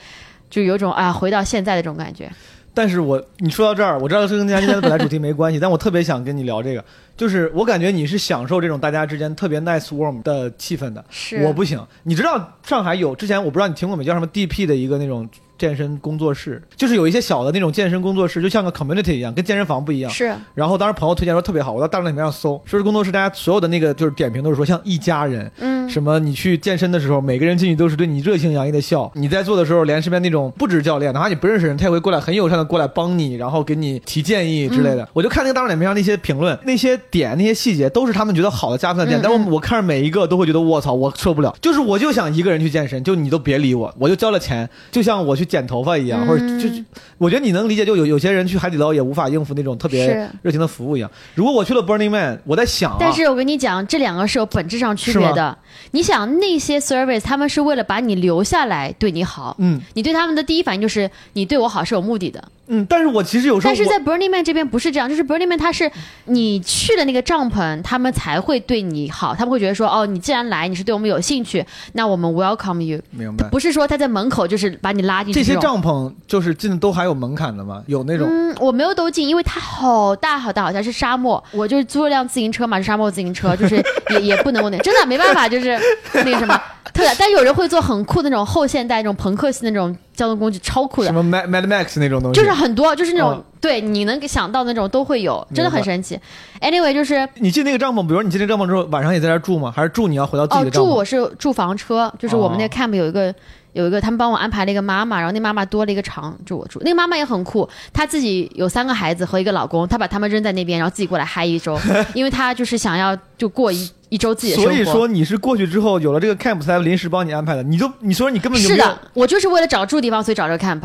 就有种啊回到现在的这种感觉。但是我你说到这儿，我知道这跟家今天的本来主题没关系，但我特别想跟你聊这个，就是我感觉你是享受这种大家之间特别 nice warm 的气氛的，是。我不行。你知道上海有之前我不知道你听过没，叫什么 DP 的一个那种健身工作室，就是有一些小的那种健身工作室，就像个 community 一样，跟健身房不一样。是。然后当时朋友推荐说特别好，我到大众点评上搜，说是工作室，大家所有的那个就是点评都是说像一家人，嗯，什么你去健身的时候，每个人进去都是对你热情洋溢的笑。你在做的时候，连身边那种不止教练，哪怕你不认识人，他也会过来很友善的过来帮你，然后给你提建议之类的。我就看那个大众点评上那些评论，那些点那些细节都是他们觉得好的加分的点，嗯但我我看着每一个都会觉得我操，我受不了。就是我就想一个人去健身，就你都别理我，我就交了钱，就像我去剪头发一样，嗯或者就就我觉得你能理解，就有有些人去海底捞也无法应付那种特别热情的服务一样。如果我去了 Burning Man，我在想啊，但是我跟你讲，这两个是有本质上区别的。你想那些 service 他们是为了把你留下来对你好，嗯你对他们的第一反应就是你对我好是有目的的。嗯，但是我其实有时候但是在 Burning Man 这边不是这样，就是 Burning Man 他是你去了那个帐篷，他们才会对你好，他们会觉得说哦，你既然来，你是对我们有兴趣，那我们 welcome you，明白。不是说他在门口就是把你拉进去这些帐篷就是进的都还有门槛的吗？有那种嗯，我没有都进，因为它好大好大，好像是沙漠。我就是租了辆自行车嘛，是沙漠自行车，就是也也不能我那真的没办法，就是那个什么 特大。但有人会做很酷的那种后现代那种朋克系的那种交通工具，超酷的什，么 Mad Mad Max 那种东西，就是很多，就是那种、哦对你能想到的那种都会有，真的很神奇。Anyway，就是你进那个帐篷，比如你进那个帐篷之后，晚上也在这住吗？还是住你要回到自己哦，的帐篷？住我是住房车，就是我们那哦个 camp 有一个。有一个，他们帮我安排了一个妈妈，然后那妈妈多了一个床住我住。那个妈妈也很酷，她自己有三个孩子和一个老公，她把他们扔在那边，然后自己过来嗨一周，因为她就是想要就过一一周自己的生活。所以说你是过去之后有了这个 camp 才临时帮你安排的，你就你说你根本就是的，我就是为了找住地方，所以找这个 camp，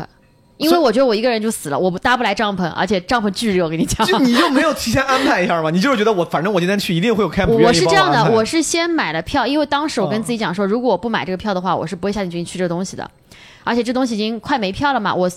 因为我觉得我一个人就死了，我不搭不来帐篷，而且帐篷巨热，我跟你讲。就你就没有提前安排一下吗？你就是觉得我反正我今天去一定会有 camp 我我是这样的，我是先买了票，因为当时我跟哦自己讲说，如果我不买这个票的话，我是不会下定决心去这个东西的。而且这东西已经快没票了嘛，我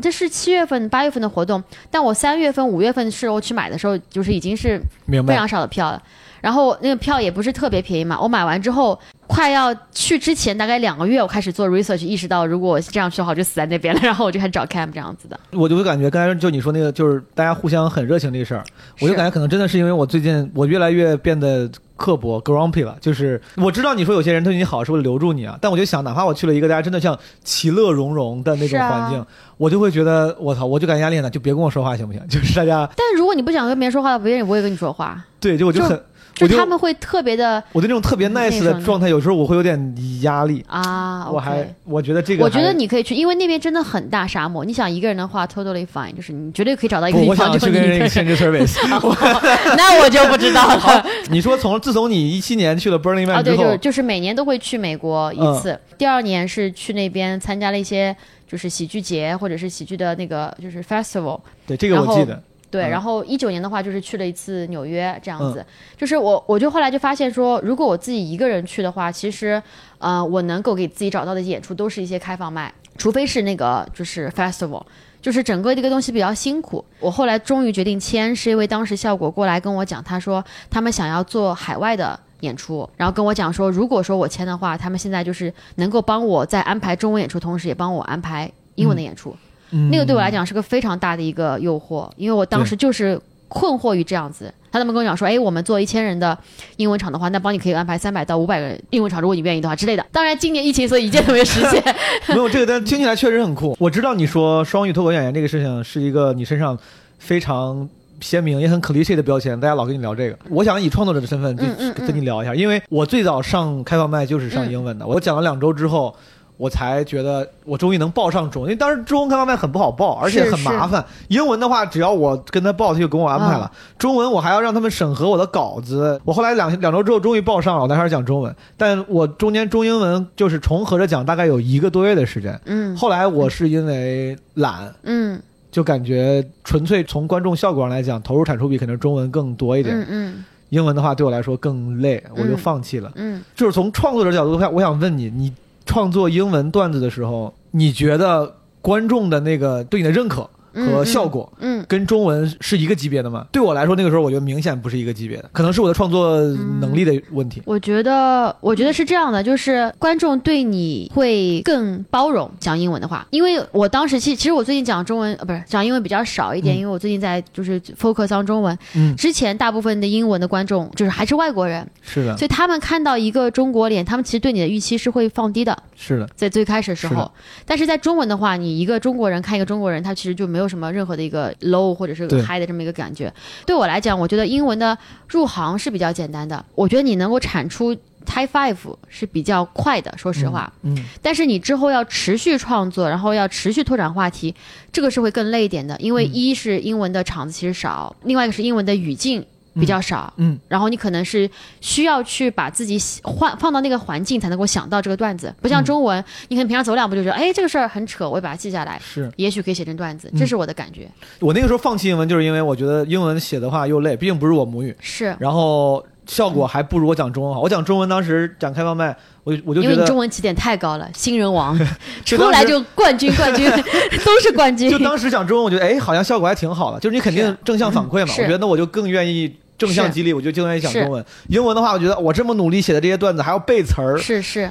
这是七月份、八月份的活动，但我三月份、五月份的时候去买的时候，就是已经是非常少的票了。然后那个票也不是特别便宜嘛，我买完之后，快要去之前大概两个月，我开始做 research，意识到如果我这样去的话，我就死在那边了。然后我就开始找 camp 这样子的。我就感觉刚才就你说那个，就是大家互相很热情这个事儿，我就感觉可能真的是因为我最近我越来越变得刻薄 grumpy 了。就是我知道你说有些人对你好是为了留住你啊，但我就想，哪怕我去了一个大家真的像其乐融融的那种环境，我就会觉得我操，我就感觉压力很大，就别跟我说话行不行？就是大家但如果你不想跟别人说话，别人也不会跟你说话，对，就我就很，就他们会特别的我对那种特别 nice 的状态，有时候我会有点压力。啊。我还我觉得这个，我觉得你可以去，因为那边真的很大沙漠。你想一个人的话，totally fine，就是你绝对可以找到一个，地方，我想去跟人 exchange service。那我就不知道了。你说从自从你一七年去了 Burning 哦，Man 之对，就后，是就是每年都会去美国一次。嗯第二年是去那边参加了一些就是喜剧节或者是喜剧的那个就是 festival。对这个我记得，对，嗯。然后一九年的话就是去了一次纽约这样子，就是我我就后来就发现说，如果我自己一个人去的话，其实呃我能够给自己找到的演出都是一些开放麦，除非是那个就是 festival。就是整个这个东西比较辛苦，我后来终于决定签，是因为当时效果过来跟我讲，他说他们想要做海外的演出，然后跟我讲说，如果说我签的话，他们现在就是能够帮我在安排中文演出，同时也帮我安排英文的演出。嗯那个对我来讲是个非常大的一个诱惑，因为我当时就是困惑于这样子。他那么跟我讲说，哎，我们做一千人的英文场的话，那帮你可以安排三百到五百个人英文场，如果你愿意的话之类的。当然，今年疫情，所以一件都没实现。没有这个，但听起来确实很酷。我知道你说双语脱口演员这个事情是一个你身上非常鲜明也很 cliche 的标签，大家老跟你聊这个。我想以创作者的身份就跟你聊一下，因为我最早上开放麦就是上英文的，我讲了两周之后。我才觉得我终于能报上中文，因为当时中文开放麦很不好报，而且很麻烦。英文的话，只要我跟他报，他就给我安排了。中文我还要让他们审核我的稿子。我后来两两周之后终于报上了，我才开始讲中文。但我中间中英文就是重合着讲，大概有一个多月的时间。嗯后来我是因为懒，嗯就感觉纯粹从观众效果上来讲，投入产出比可能中文更多一点。嗯嗯英文的话对我来说更累，我就嗯放弃了。嗯，就是从创作者角度，看我想问你，你创作英文段子的时候，你觉得观众的那个对你的认可？和效果，嗯，跟中文是一个级别的吗？对我来说，那个时候我觉得明显不是一个级别的，可能是我的创作能力的问题。我觉得，我觉得是这样的，就是观众对你会更包容讲英文的话，因为我当时其实其实我最近讲中文呃不是讲英文比较少一点，嗯。因为我最近在就是 focus on 中文，嗯，之前大部分的英文的观众就是还是外国人，是的，所以他们看到一个中国脸，他们其实对你的预期是会放低的，是的，在最开始的时候。是。但是在中文的话，你一个中国人看一个中国人，他其实就没有什么任何的一个 low 或者是对 high 的这么一个感觉。对我来讲，我觉得英文的入行是比较简单的，我觉得你能够产出 Type Five 是比较快的，说实话。嗯，但是你之后要持续创作，然后要持续拓展话题，这个是会更累一点的，因为嗯一是英文的场子其实少，另外一个是英文的语境比较少。嗯，然后你可能是需要去把自己换放到那个环境，才能够想到这个段子。不像中文，你可能平常走两步就觉得，哎，这个事儿很扯，我会把它记下来，是也许可以写成段子。嗯这是我的感觉。我那个时候放弃英文，就是因为我觉得英文写的话又累，毕竟不是我母语。是，然后效果还不如我讲中文好。我讲中文当时讲开放麦，我就我就因为你中文起点太高了，新人王 出来就冠军，冠军 都是冠军就。当时讲中文，我觉得哎，好像效果还挺好的，就是你肯定正向反馈嘛。是我觉得那我就更愿意正向激励，我就更愿意讲中文。英文的话，我觉得我这么努力写的这些段子还要背词儿，是是，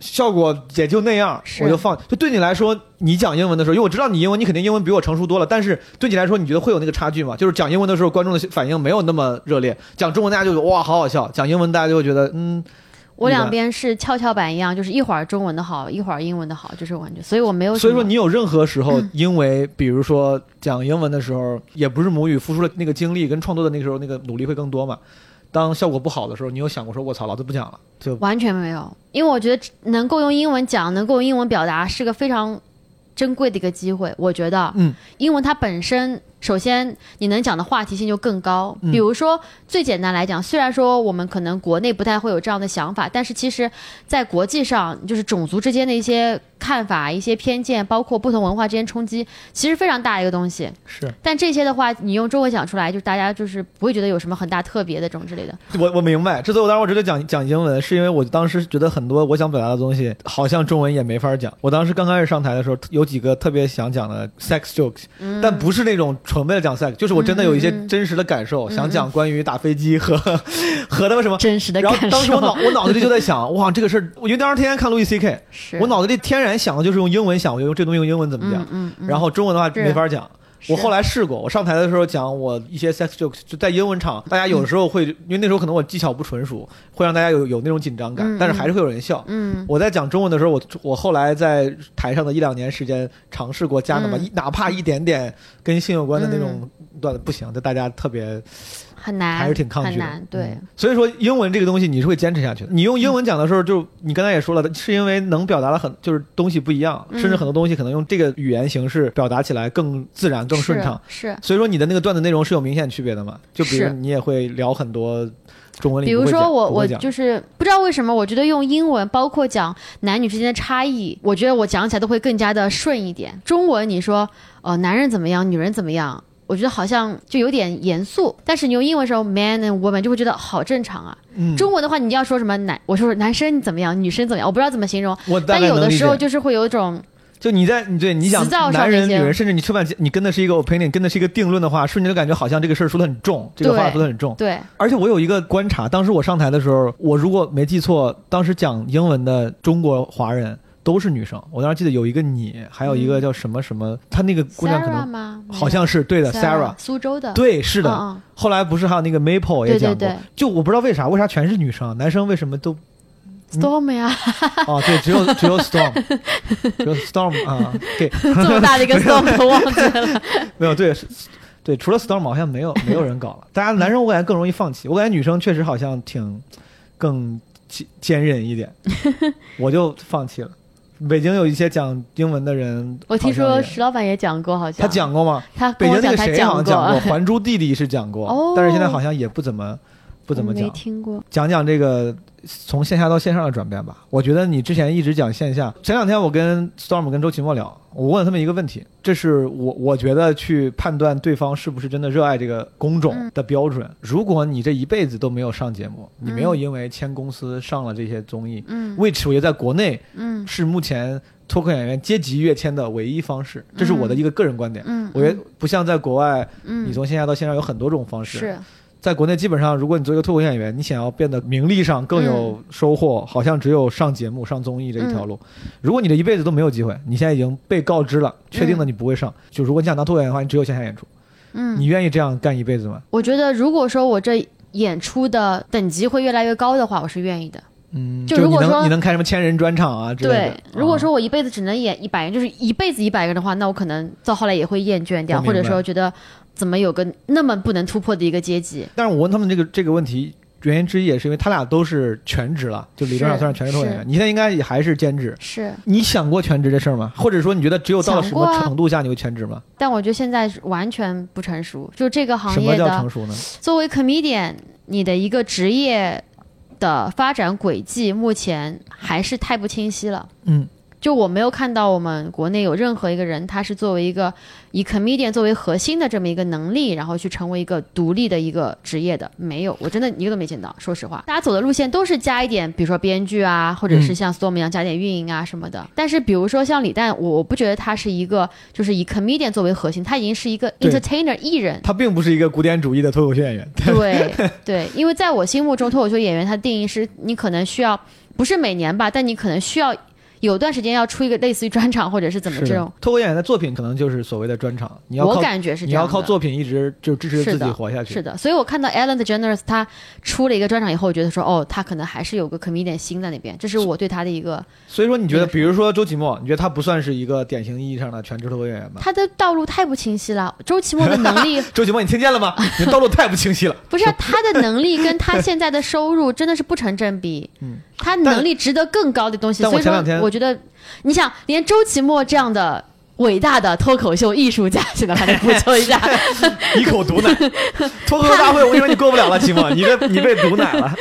效果也就那样，我就放。就对你来说，你讲英文的时候，因为我知道你英文，你肯定英文比我成熟多了，但是对你来说，你觉得会有那个差距吗？就是讲英文的时候，观众的反应没有那么热烈；讲中文，大家就哇，好好笑；讲英文，大家就会觉得嗯，我两边是跷跷板一样，就是一会儿中文的好，一会儿英文的好，就是我感觉。所以我没有。所以说，你有任何时候，因为比如说讲英文的时候，也不是母语，付出了那个精力跟创作的那个时候那个努力会更多嘛。当效果不好的时候，你有想过说“我操，老子不讲了”？就完全没有，因为我觉得能够用英文讲，能够用英文表达，是个非常珍贵的一个机会。我觉得，嗯，英文它本身，首先你能讲的话题性就更高。嗯比如说，最简单来讲，虽然说我们可能国内不太会有这样的想法，但是其实，在国际上，就是种族之间的一些看法、一些偏见，包括不同文化之间冲击，其实非常大一个东西。是但这些的话，你用中文讲出来，就是大家就是不会觉得有什么很大特别的这种之类的。我我明白。之所以我当时我觉得讲讲英文，是因为我当时觉得很多我想表达的东西，好像中文也没法讲。我当时刚开始上台的时候，有几个特别想讲的 sex jokes，、但不是那种纯为了讲 sex，就是我真的有一些真实的感受，想讲关于打飞机和 和那个什么。真实的然感受。后当时我脑我脑子里就在想，哇，这个事儿，因为当时天天看路易 C K，我脑子里天然想的就是用英文想，我就用这东西用英文怎么讲，然后中文的话没法讲。是我后来试过，我上台的时候讲我一些 sex jokes，就在英文场，大家有的时候会，因为那时候可能我技巧不纯熟，会让大家有有那种紧张感，嗯但是还是会有人笑。嗯我在讲中文的时候，我我后来在台上的一两年时间尝试过加那么哪怕一点点跟性有关的那种段子，不行，就大家特别很难，还是挺抗拒的。很难，对嗯，所以说英文这个东西你是会坚持下去的。你用英文讲的时候，就你刚才也说了，是因为能表达的很就是东西不一样，嗯甚至很多东西可能用这个语言形式表达起来更自然、更顺畅。是。是所以说你的那个段子内容是有明显区别的嘛？就比如你也会聊很多中文里比如说我我就是不知道为什么，我觉得用英文，包括讲男女之间的差异，我觉得我讲起来都会更加的顺一点。中文你说呃男人怎么样，女人怎么样，我觉得好像就有点严肃，但是你用英文的时候，man and woman 就会觉得好正常啊。嗯，中文的话，你要说什么男，我说男生怎么样，女生怎么样，我不知道怎么形容，但有的。时候就是会有一种就你在你对你想男人、女人，甚至你吃饭你跟的是一个 opinion，跟的是一个定论的话，瞬间就感觉好像这个事儿说的很重，这个话说的很重。对，而且我有一个观察，当时我上台的时候，我如果没记错，当时讲英文的中国华人都是女生。我当时记得有一个你，还有一个叫什么什么，她那个姑娘可能？好像是对的 Sarah，苏州的，对，是的。嗯后来不是还有那个 Maple 也讲过，就我不知道为啥，为啥全是女生，男生为什么都嗯，Storm 呀，哦，对，只有只有 Storm，只有 Storm 啊，对，这么大的一个 Storm 都忘记了。没有对。对，除了 Storm 好像没有没有人搞了，大家男生我感觉更容易放弃，我感觉女生确实好像挺更坚坚韧一点，我就放弃了。北京有一些讲英文的人，我听说石老板也讲过，好像他讲过吗？他北京那个谁好像讲过，《，还珠弟弟》是讲过，哦但是现在好像也不怎么不怎么没讲。听过。讲讲这个从线下到线上的转变吧。我觉得你之前一直讲线下，前两天我跟 Storm 跟周奇墨聊，我问了他们一个问题，这是我我觉得去判断对方是不是真的热爱这个工种的标准。如果你这一辈子都没有上节目，你没有因为签公司上了这些综艺、嗯 w h i c h 我觉得在国内嗯是目前脱口演员阶级跃迁的唯一方式，这是我的一个个人观点。嗯，我觉得不像在国外，嗯你从线下到线上有很多种方式。是在国内，基本上如果你做一个脱口秀演员，你想要变得名利上更有收获，好像只有上节目、上综艺这一条路。如果你这一辈子都没有机会，你现在已经被告知了，确定了你不会上。就如果你想当脱口演员的话，你只有线下演出。嗯你，愿意这样干一辈子吗？我觉得如果说我这演出的等级会越来越高的话，我是愿意的。嗯，就你能就如果说你能开什么千人专场啊之类对的。，如果啊说我一辈子只能演一百人，就是一辈子一百个人的话，那我可能到后来也会厌倦掉，或者说觉得怎么有个那么不能突破的一个阶级。但是我问他们这个这个问题。原因之一也是因为他俩都是全职了，就理论上算是全职脱口演员。你现在应该也还是兼职。是，你想过全职这事儿吗？或者说你觉得只有到了什么程度下你会全职吗？但我觉得现在完全不成熟，就这个行业什么叫成熟呢？作为 comedian，你的一个职业的发展轨迹目前还是太不清晰了。嗯，就我没有看到我们国内有任何一个人，他是作为一个以 comedian 作为核心的这么一个能力，然后去成为一个独立的一个职业的，没有，我真的一个都没见到。说实话，大家走的路线都是加一点，比如说编剧啊，或者是像 Storm 一样加点运营啊什么的。但是比如说像李诞，我我不觉得他是一个就是以 comedian 作为核心，他已经是一个 entertainer 艺人。他并不是一个古典主义的脱口秀演员。对对，因为在我心目中，脱口秀演员他定义是你可能需要不是每年吧，但你可能需要有段时间要出一个类似于专场或者是怎么这种。脱口演员的作品可能就是所谓的专场，你要靠我感觉是你这样你。要靠作品一直就支持自己活下去。是的，所以我看到 Ellen t e Generous 他出了一个专场以后，我觉得说，哦，他可能还是有个 comedian 心在那边，这是我对他的一个所以说，你觉得，比如说周奇墨，你觉得他不算是一个典型意义上的全职脱口秀演员吗？他的道路太不清晰了。周奇墨的能力 周奇墨，你听见了吗？你的道路太不清晰了。不是啊他的能力跟他现在的收入真的是不成正比。嗯，他能力值得更高的东西，所以说我觉得，你想连周奇墨这样的。伟大的脱口秀艺术家，现在还得补充一下，一口毒奶，脱口秀大会，我跟你说你过不了了，奇墨，你被你被毒奶了。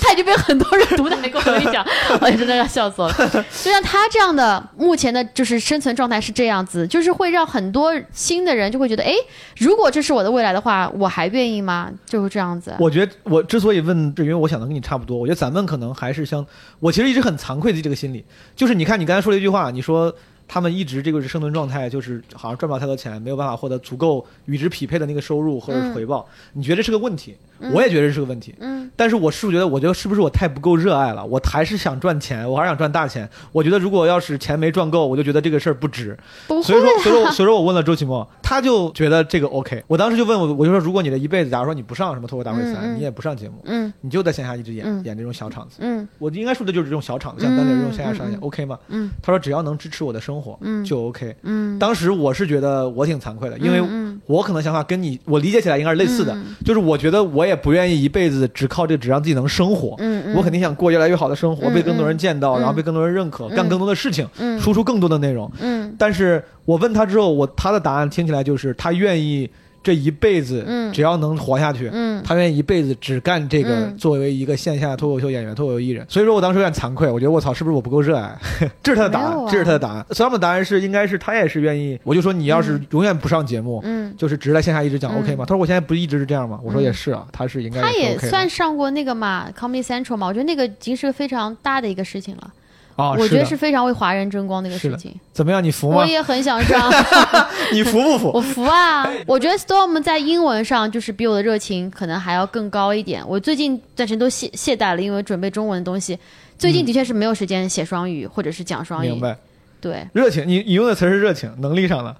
他已经被很多人毒奶过。我跟你讲，我，真的要笑死我了。就像他这样的，目前的就是生存状态是这样子，就是会让很多新的人就会觉得，哎，如果这是我的未来的话，我还愿意吗？就是这样子。我觉得我之所以问，是因为我想的跟你差不多。我觉得咱们可能还是相，我其实一直很惭愧的这个心理，就是你看你刚才说了一句话，你说他们一直这个是生存状态，就是好像赚不了太多钱，没有办法获得足够与之匹配的那个收入或者是回报。你觉得这是个问题？我也觉得这是个问题。嗯，但是我是不是觉得，我觉得是不是我太不够热爱了？我还是想赚钱，我还是想赚大钱。我觉得如果要是钱没赚够，我就觉得这个事儿不值。不所以说，所以说我，所以说我问了周启墨，他就觉得这个 OK。我当时就问我，我就说，如果你的一辈子，假如说你不上什么脱口大会赛，你也不上节目，嗯你就在线下一直演、嗯演这种小场子。嗯我应该说的就是这种小场子，像单点这种线下上演、OK 吗？嗯他说只要能支持我的生活、嗯就 OK。嗯，当时我是觉得我挺惭愧的，因为嗯我可能想法跟你我理解起来应该是类似的，嗯就是我觉得我也不愿意一辈子只靠这个只让自己能生活。嗯嗯，我肯定想过越来越好的生活，嗯被更多人见到，嗯然后被更多人认可，干更多的事情，嗯输出更多的内容。嗯但是我问他之后，我他的答案听起来就是他愿意这一辈子，嗯只要能活下去，嗯他愿意一辈子只干这个，嗯作为一个线下脱口秀演员、脱口秀艺人。所以说我当时有点惭愧，我觉得我操，是不是我不够热 爱？这是他的答案，这是他的答案。Sam 的答案是，应该是他也是愿意。我就说你要是永远不上节目，嗯，就是只在线下一直讲嗯 OK 吗？他说我现在不一直是这样吗？我说也是啊，他是应该他也算上过那个嘛 Comedy Central 嘛，我觉得那个已经是个非常大的一个事情了，啊，我觉得是非常为华人争光的一个事情。怎么样？你服吗我？也很想上。你服不服？我服啊！我觉得 Storm 在英文上就是比我的热情可能还要更高一点。我最近暂时都懈懈怠了，因为准备中文的东西，最近的确是没有时间写双语或者是讲双语。明白。对热情，你你用的词是热情，能力上的。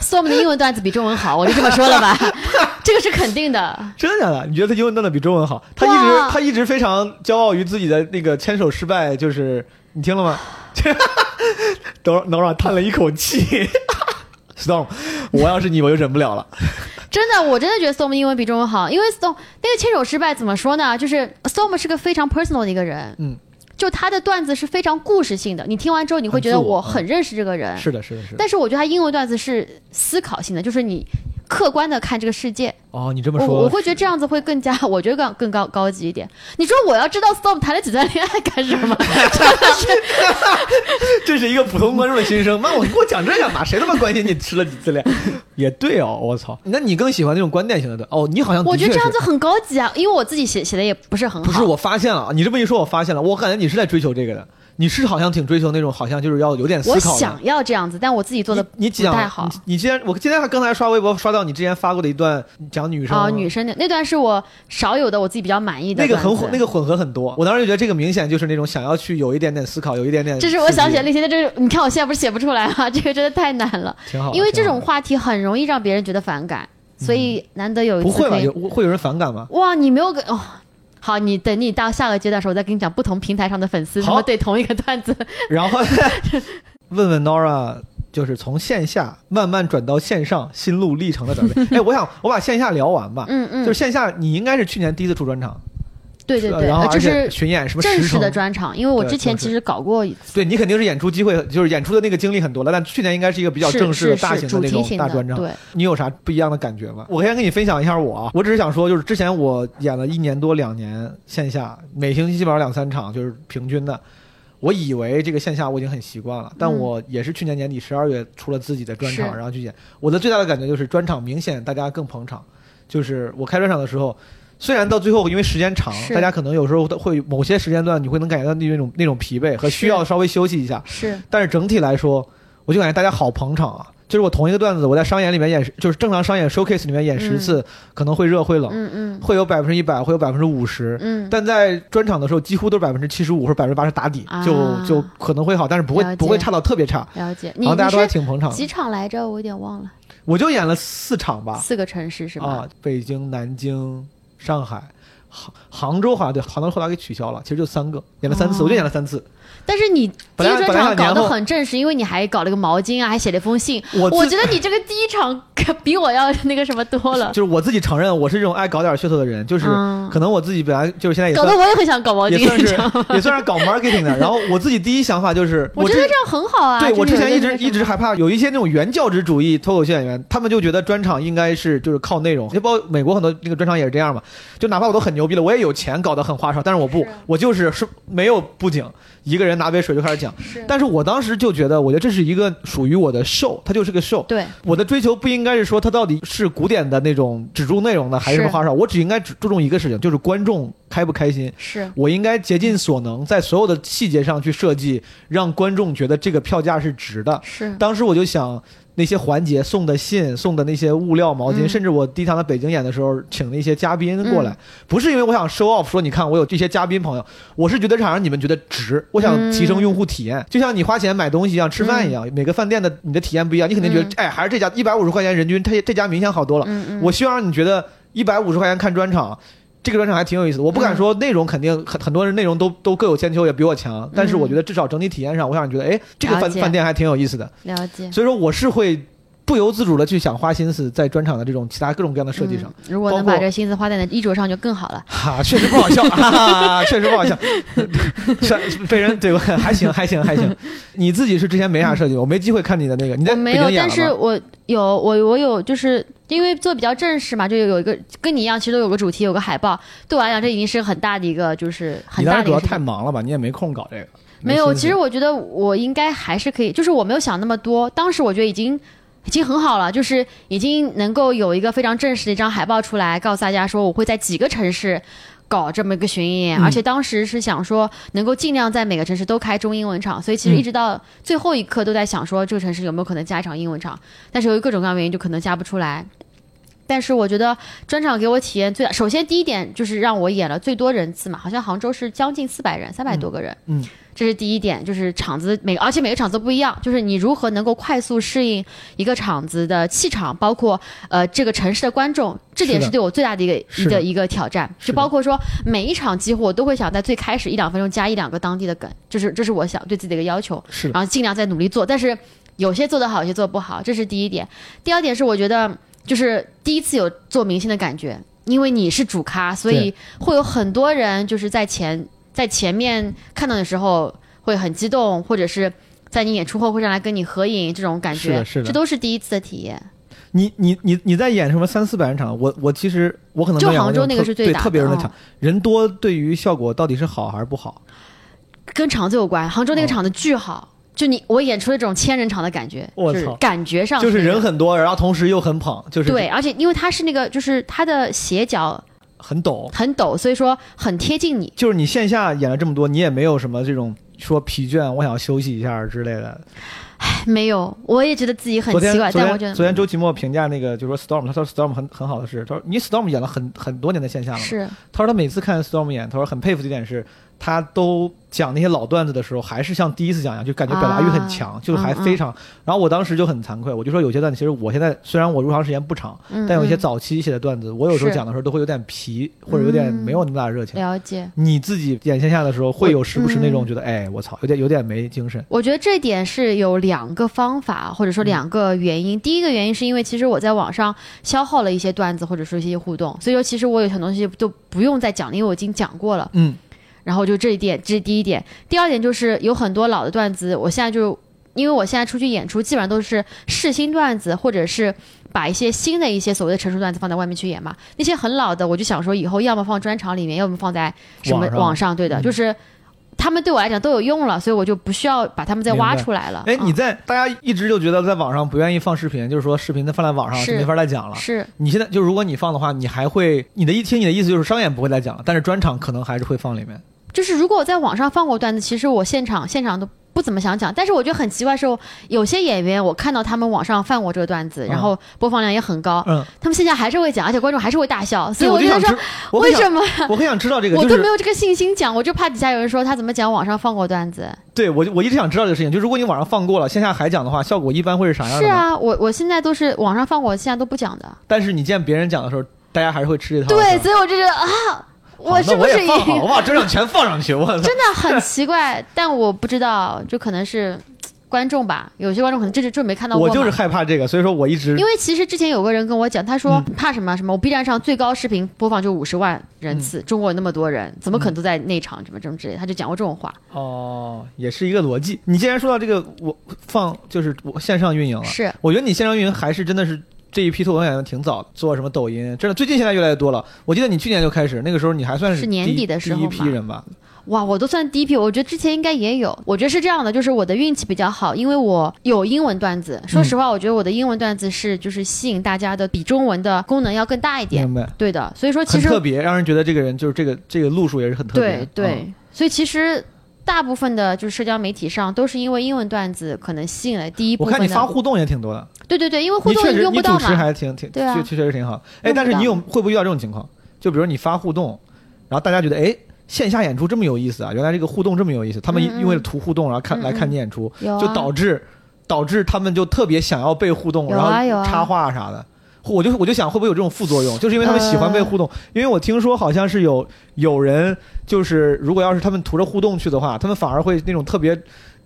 ，Storm 的英文段子比中文好，我就这么说了吧，这个是肯定的。真的假的？你觉得他英文段子比中文好？他一直他一直非常骄傲于自己的那个牵手失败，就是你听了吗？等会儿等会儿叹了一口气。Storm，我要是你，我就忍不了了。真的，我真的觉得 Storm 英文比中文好，因为 Storm 那个牵手失败怎么说呢？就是 Storm 是个非常 personal 的一个人，嗯，就他的段子是非常故事性的，你听完之后你会觉得我我很认识这个人。是的，是的，是的。但是我觉得他英文段子是思考性的，就是你客观的看这个世界。哦，你这么说，我会觉得这样子会更加，我觉得更更高高级一点。你说我要知道 Storm 谈了几段恋爱干什么？真的是，这是一个普通观众的心声。妈，我你给我讲这干嘛？谁他妈关心你吃了几次恋？也对哦，我操。那你更喜欢那种观点型的段？哦，你好像我觉得这样子很高级啊，因为我自己写写的也不是很好。不是，我发现了，你这么一说，我发现了，我感觉你是在追求这个的。你是好像挺追求那种，好像就是要有点思我考的。想要这样子，但我自己做的你不太好。你你今天我今天还刚才刷微博刷到你之前发过的一段讲女生啊、女生的那段是我少有的，我自己比较满意的。那个很混，那个混合很多。我当时就觉得这个明显就是那种想要去有一点点思考，有一点点。这是我想起来那些，这是你看我现在不是写不出来吗？这个真的太难了，挺好，因为这种话题很容易让别人觉得反感，所以难得有一不会吧？有会有人反感吗？哇，你没有给哦。好，你等你到下个阶段的时候，我再跟你讲不同平台上的粉丝好他们对同一个段子。然后 问问 Nora，就是从线下慢慢转到线上心路历程的转变。哎，我想我把线下聊完吧。嗯嗯，就是线下，你应该是去年第一次出专场，对对对，然后而且是巡演什么正式的专场，因为我之前其实搞过一次，对你肯定是演出机会，就是演出的那个经历很多了，但去年应该是一个比较正式大型的那种大专场。对，你有啥不一样的感觉吗？我先跟你分享一下我啊，我只是想说，就是之前我演了一年多两年线下，每星期基本上两三场，就是平均的。我以为这个线下我已经很习惯了，但嗯我也是去年年底十二月出了自己的专场，是然后去演。我的最大的感觉就是专场明显大家更捧场，就是我开专场的时候。虽然到最后因为时间长，大家可能有时候会某些时间段你会能感觉到那种那种疲惫和需要稍微休息一下，是但是整体来说，我就感觉大家好捧场啊！就是我同一个段子，我在商演里面演，就是正常商演 showcase 里面演十次，可能会热会冷，嗯嗯会有百分之一百，会有百分之五十。嗯，但在专场的时候，几乎都是百分之七十五或者百分之八十打底，啊就就可能会好，但是不会不会差到特别差。了解。你然后大家都还挺捧场的几场来着？我有点忘了，我就演了四场吧，四个城市是吧？啊，北京、南京、上海。杭杭州好像对，杭州后来给取消了，其实就三个，演了三次，哦我就演了三次。但是你第一专场搞得很正式，因为你还搞了个毛巾啊，还写了一封信。我我觉得你这个第一场可比我要那个什么多了，就是我自己承认，我是这种爱搞点噱头的人，就是嗯可能我自己本来就是现在也算搞得我也很想搞毛巾，也算是也算是搞 marketing 的。然后我自己第一想法就是，我觉得这样很好啊。对我之前一直一直害怕有一些那种原教旨主义脱口秀演员，他们就觉得专场应该是就是靠内容，就包括美国很多那个专场也是这样嘛。就哪怕我都很牛逼了，我也有钱搞得很花哨，但是我不，我就是是没有布景，一个人拿杯水就开始讲。是但是我当时就觉得，我觉得这是一个属于我的 show，它就是个 show。对我的追求不应该是说它到底是古典的那种只注内容的，还是什么花哨，我只应该只注重一个事情，就是观众开不开心。是我应该竭尽所能，在所有的细节上去设计，让观众觉得这个票价是值的。是当时我就想，那些环节送的信、送的那些物料、毛巾，嗯。甚至我第一场在北京演的时候，请了一些嘉宾过来，嗯。不是因为我想 show off，说你看我有这些嘉宾朋友，我是觉得想让你们觉得值，我想提升用户体验，就像你花钱买东西一样，吃饭一样，每个饭店的你的体验不一样，你肯定觉得，嗯。哎，还是这家一百五十块钱人均，这这家明显好多了。我希望让你觉得一百五十块钱看专场，这个专场还挺有意思的。我不敢说内容肯定很很多人内容都都各有千秋，也比我强，但是我觉得至少整体体验上，我想觉得，哎，这个饭饭店还挺有意思的。了解。所以说我是会不由自主的去想花心思在专场的这种其他各种各样的设计上。嗯如果能把这心思花在那衣着上就更好了。哈、确实不好笑，哈哈，确实不好笑，是被人对吧？还行，还行，还行。你自己是之前没啥设计，我没机会看你的那个，你在我没有？但是我有我我有，就是因为做比较正式嘛，就有一个跟你一样，其实都有个主题，有个海报。对我来讲，这已经是很大的一个，就是很你当时主要大的一个。太忙了吧？你也没空搞这个。没有，其实我觉得我应该还是可以，就是我没有想那么多。当时我觉得已经已经很好了，就是已经能够有一个非常正式的一张海报出来，告诉大家说我会在几个城市。搞这么一个巡演，嗯而且当时是想说能够尽量在每个城市都开中英文场，所以其实嗯一直到最后一刻都在想说这个城市有没有可能加一场英文场，但是由于各种各样的原因就可能加不出来。但是我觉得专场给我体验最大，首先第一点就是让我演了最多人次嘛，好像杭州是将近四百人，三百多个人，嗯，这是第一点，就是场子每而且每个场子不一样，就是你如何能够快速适应一个场子的气场，包括呃这个城市的观众，这点是对我最大的一个的一个一个挑战。就包括说每一场几乎我都会想在最开始一两分钟加一两个当地的梗，就是这是我想对自己的一个要求。是，然后尽量在努力做，但是有些做得好，有些做得不好，这是第一点。第二点是我觉得就是第一次有做明星的感觉，因为你是主咖，所以会有很多人就是在前在前面看到的时候会很激动，或者是在你演出后会上来跟你合影，这种感觉，是的是的这都是第一次的体验。你你你你在演什么三四百人场？我我其实我可能就杭州那个是最大的嗯特别人的场，人多对于效果到底是好还是不好？跟场子有关，杭州那个哦场子巨好。就你，我演出了这种千人场的感觉，就是我操感觉上就是人很多，然后同时又很捧，就是对，而且因为它是那个，就是它的斜角很陡。很陡，所以说很贴近你。就是你线下演了这么多，你也没有什么这种说疲倦，我想要休息一下之类的。没有，我也觉得自己很奇怪，昨但我觉得天昨天周奇墨评价那个就说 Storm，他说 Storm 很很好的是，他说你 Storm 演了很很多年的线下了，是他说他每次看 Storm 演，他说很佩服的一点是，他都讲那些老段子的时候，还是像第一次讲一样，就感觉表达欲很强，啊就是还非常。然后我当时就很惭愧，我就说有些段子，其实我现在虽然我入行时间不长，嗯但有一些嗯早期写的段子，我有时候讲的时候都会有点皮，或者有点嗯没有那么大的热情。了解。你自己演线下的时候，会有时不时那种嗯觉得，哎，我操，有点有点没精神。我觉得这点是有两个方法，或者说两个原因。第一个原因是因为其实我在网上消耗了一些段子，或者说一些互动，所以说其实我有很多东西都不用再讲了，因为我已经讲过了。嗯，然后就这一点，这是第一点。第二点就是有很多老的段子，我现在就因为我现在出去演出，基本上都是试新段子，或者是把一些新的一些所谓的成熟段子放在外面去演嘛。那些很老的，我就想说以后要么放专场里面，要么放在什么网上对的，嗯就是。他们对我来讲都有用了，所以我就不需要把他们再挖出来了。哎，嗯你在大家一直就觉得在网上不愿意放视频，就是说视频它放在网上是就没法再讲了。是你现在就如果你放的话，你还会你的一听你的意思就是商演不会再讲了，但是专场可能还是会放里面。就是如果我在网上放过段子，其实我现场现场都不怎么想讲。但是我觉得很奇怪是，有些演员我看到他们网上放过这个段子，然后播放量也很高，嗯，他们线下还是会讲，而且观众还是会大笑。所以，我就想知，，我很想为什么我很想知道这个，我就是都没有这个信心讲？我就怕底下有人说他怎么讲网上放过段子。对我就我一直想知道这个事情，就如果你网上放过了，线下还讲的话，效果一般会是啥样的？是。啊，我我现在都是网上放过，现在都不讲的。但是你见别人讲的时候，大家还是会吃这套。对，所以我就觉得啊，我我是不是也放好，我把专场全放上去，我操！真的很奇怪？但我不知道，就可能是观众吧，有些观众可能这就就没看到过。我就是害怕这个，所以说我一直因为其实之前有个人跟我讲，他说嗯怕什么什么，我 B 站上最高视频播放就五十万人次，嗯中国有那么多人，怎么可能都在内场什么什么之类，他就讲过这种话。哦，也是一个逻辑。你既然说到这个，我放就是我线上运营了，是我觉得你线上运营还是真的是这一批脱口秀演员挺早的，做什么抖音，真的最近现在越来越多了。我记得你去年就开始，那个时候你还算是是年底的时候第一批人吧？哇，我都算第一批，我觉得之前应该也有。我觉得是这样的，就是我的运气比较好，因为我有英文段子。说实话，我觉得我的英文段子是就是吸引大家的，比中文的功能要更大一点。明白，对的，所以说其实很特别，让人觉得这个人就是这个这个路数也是很特别。对对，嗯所以其实大部分的就是社交媒体上都是因为英文段子可能吸引了第一部我。看你发互动也挺多的，对对对，因为互动你用不到嘛。还挺挺，对啊确确实挺好。哎，但是你有会不会遇到这种情况？就比如你发互动，然后大家觉得哎。线下演出这么有意思啊！原来这个互动这么有意思，他们因为图互动，然后看来看你演出，就导致导致他们就特别想要被互动，有然后插话啥的。我就我就想会不会有这种副作用，就是因为他们喜欢被呃互动。因为我听说好像是有有人就是如果要是他们图着互动去的话，他们反而会那种特别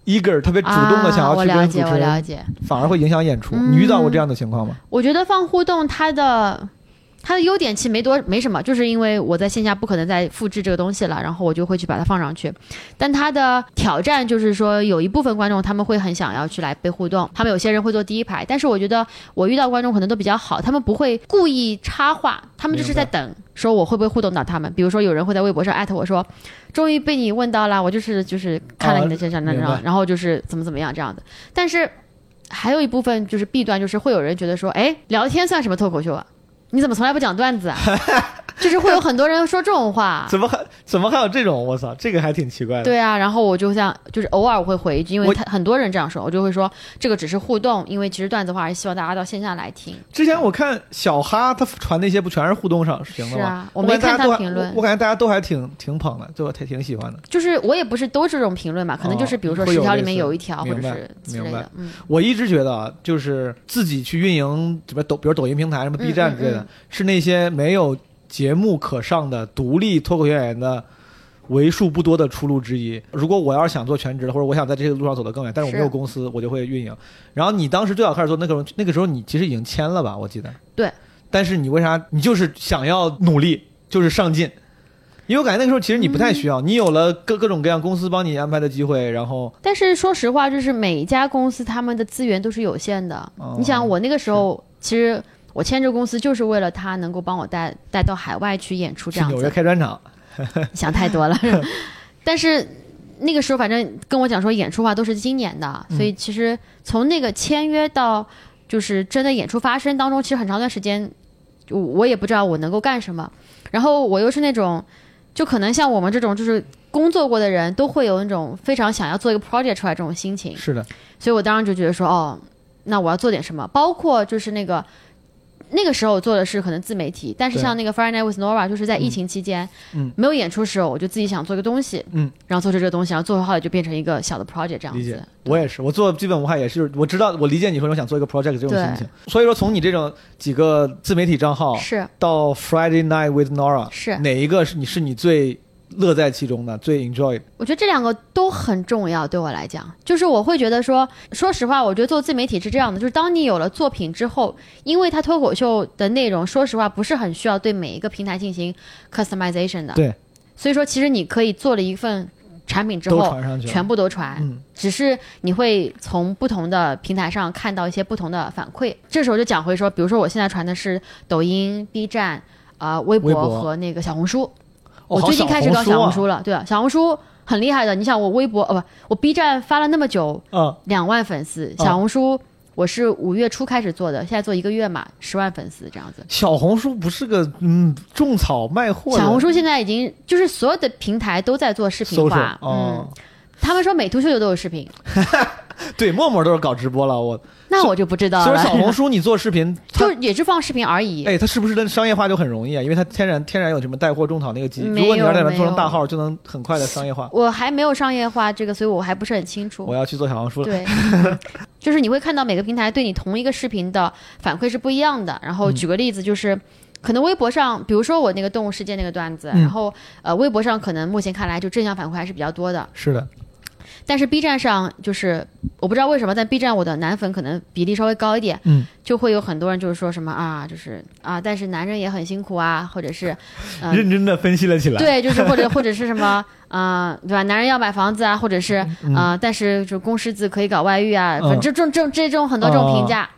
eager、特别主动的想啊、要去跟主持我了人，解。反而会影响演出。嗯你遇到过这样的情况吗？我觉得放互动它的它的优点其实没多没什么，就是因为我在线下不可能再复制这个东西了，然后我就会去把它放上去。但它的挑战就是说，有一部分观众他们会很想要去来被互动，他们有些人会坐第一排，但是我觉得我遇到观众可能都比较好，他们不会故意插话，他们就是在等说我会不会互动到他们。比如说有人会在微博上艾特我说，终于被你问到了，我就是就是看了你的这张那张，然后就是怎么怎么样这样的，但是。还有一部分就是弊端，就是会有人觉得说，哎，聊天算什么脱口秀啊？你怎么从来不讲段子啊？就是会有很多人说这种话。怎么还怎么还有这种？我操，这个还挺奇怪的。对啊，然后我就像就是偶尔我会回一句，因为他很多人这样说，我就会说这个只是互动，因为其实段子的话还是希望大家到线下来听。之前我看小哈他传那些不全是互动上行的吗？是啊我我没看他评论我我感觉大家都还挺挺捧的，就挺挺喜欢的。就是我也不是都是这种评论嘛，可能就是比如说十条里面有一条，或者是之类的。嗯，我一直觉得啊，就是自己去运营什么抖，比如抖音平台、什么 B 站之类的，嗯嗯是那些没有节目可上的独立脱口秀演员的为数不多的出路之一。如果我要是想做全职的，或者我想在这些路上走得更远，但是我没有公司，我就会运营。然后你当时最早开始做那个时候，那个时候你其实已经签了吧？我记得。对。但是你为啥？你就是想要努力，就是上进。因为我感觉那个时候其实你不太需要，你有了各各种各样公司帮你安排的机会，然后但是说实话，就是每一家公司他们的资源都是有限的。哦你想，我那个时候其实我签这个公司就是为了他能够帮我带带到海外去演出这样子纽约，开专场。想太多了。但是那个时候反正跟我讲说演出话都是今年的，嗯所以其实从那个签约到就是真的演出发生当中，其实很长一段时间，我我也不知道我能够干什么。然后我又是那种，就可能像我们这种就是工作过的人都会有那种非常想要做一个 project 出来这种心情。是的，所以我当时就觉得说，哦，那我要做点什么，包括就是那个。那个时候我做的是可能自媒体，但是像那个 Friday Night with Nora，就是在疫情期间，嗯。没有演出时候，我就自己想做一个东西，嗯，然后做出这个东西，然后做后来就变成一个小的 project 这样理解。子。，我也是，我做基本无害也是，我知道，我理解你说我想做一个 project 这种心情。所以说，从你这种几个自媒体账号是。到 Friday Night with Nora，是，哪一个是你是你最乐在其中的，最 enjoy？我觉得这两个都很重要，对我来讲，就是我会觉得说，说实话，我觉得做自媒体是这样的，就是当你有了作品之后，因为它脱口秀的内容，说实话不是很需要对每一个平台进行 customization 的，对，所以说其实你可以做了一份产品之后，全部都传，嗯，只是你会从不同的平台上看到一些不同的反馈。这时候就讲回说，比如说我现在传的是抖音、B 站、啊、微博和那个小红书。哦我最近开始搞小红，书了，对啊，小红书很厉害的。你想我微博哦不，我 B 站发了那么久，嗯，两万粉丝，小红书我是五月初开始做的，现在做一个月嘛，十万粉丝这样子。小红书不是个嗯种草卖货小红书现在已经就是所有的平台都在做视频化，哦嗯，，他们说美图秀秀都有视频，对，陌陌都是搞直播了，我那我就不知道了。所以小红书你做视频，就也是放视频而已。哎，它是不是跟商业化就很容易啊？因为它天然天然有什么带货种草那个机，没如果你要在里面有没有做成大号，就能很快的商业化。我还没有商业化这个，所以我还不是很清楚我。要去做小红书了。对，就是你会看到每个平台对你同一个视频的反馈是不一样的。然后举个例子，就是。可能微博上，比如说我那个动物世界那个段子，嗯然后呃，微博上可能目前看来就正向反馈还是比较多的，是的，但是 B 站上就是我不知道为什么，但 B 站我的男粉可能比例稍微高一点，嗯，就会有很多人就是说什么啊，就是啊，但是男人也很辛苦啊，或者是呃认真的分析了起来。，对，就是或者或者是什么，啊，对吧？男人要买房子啊，或者是啊、但是就公狮子可以搞外遇啊，反正这种这种这种很多这种评价。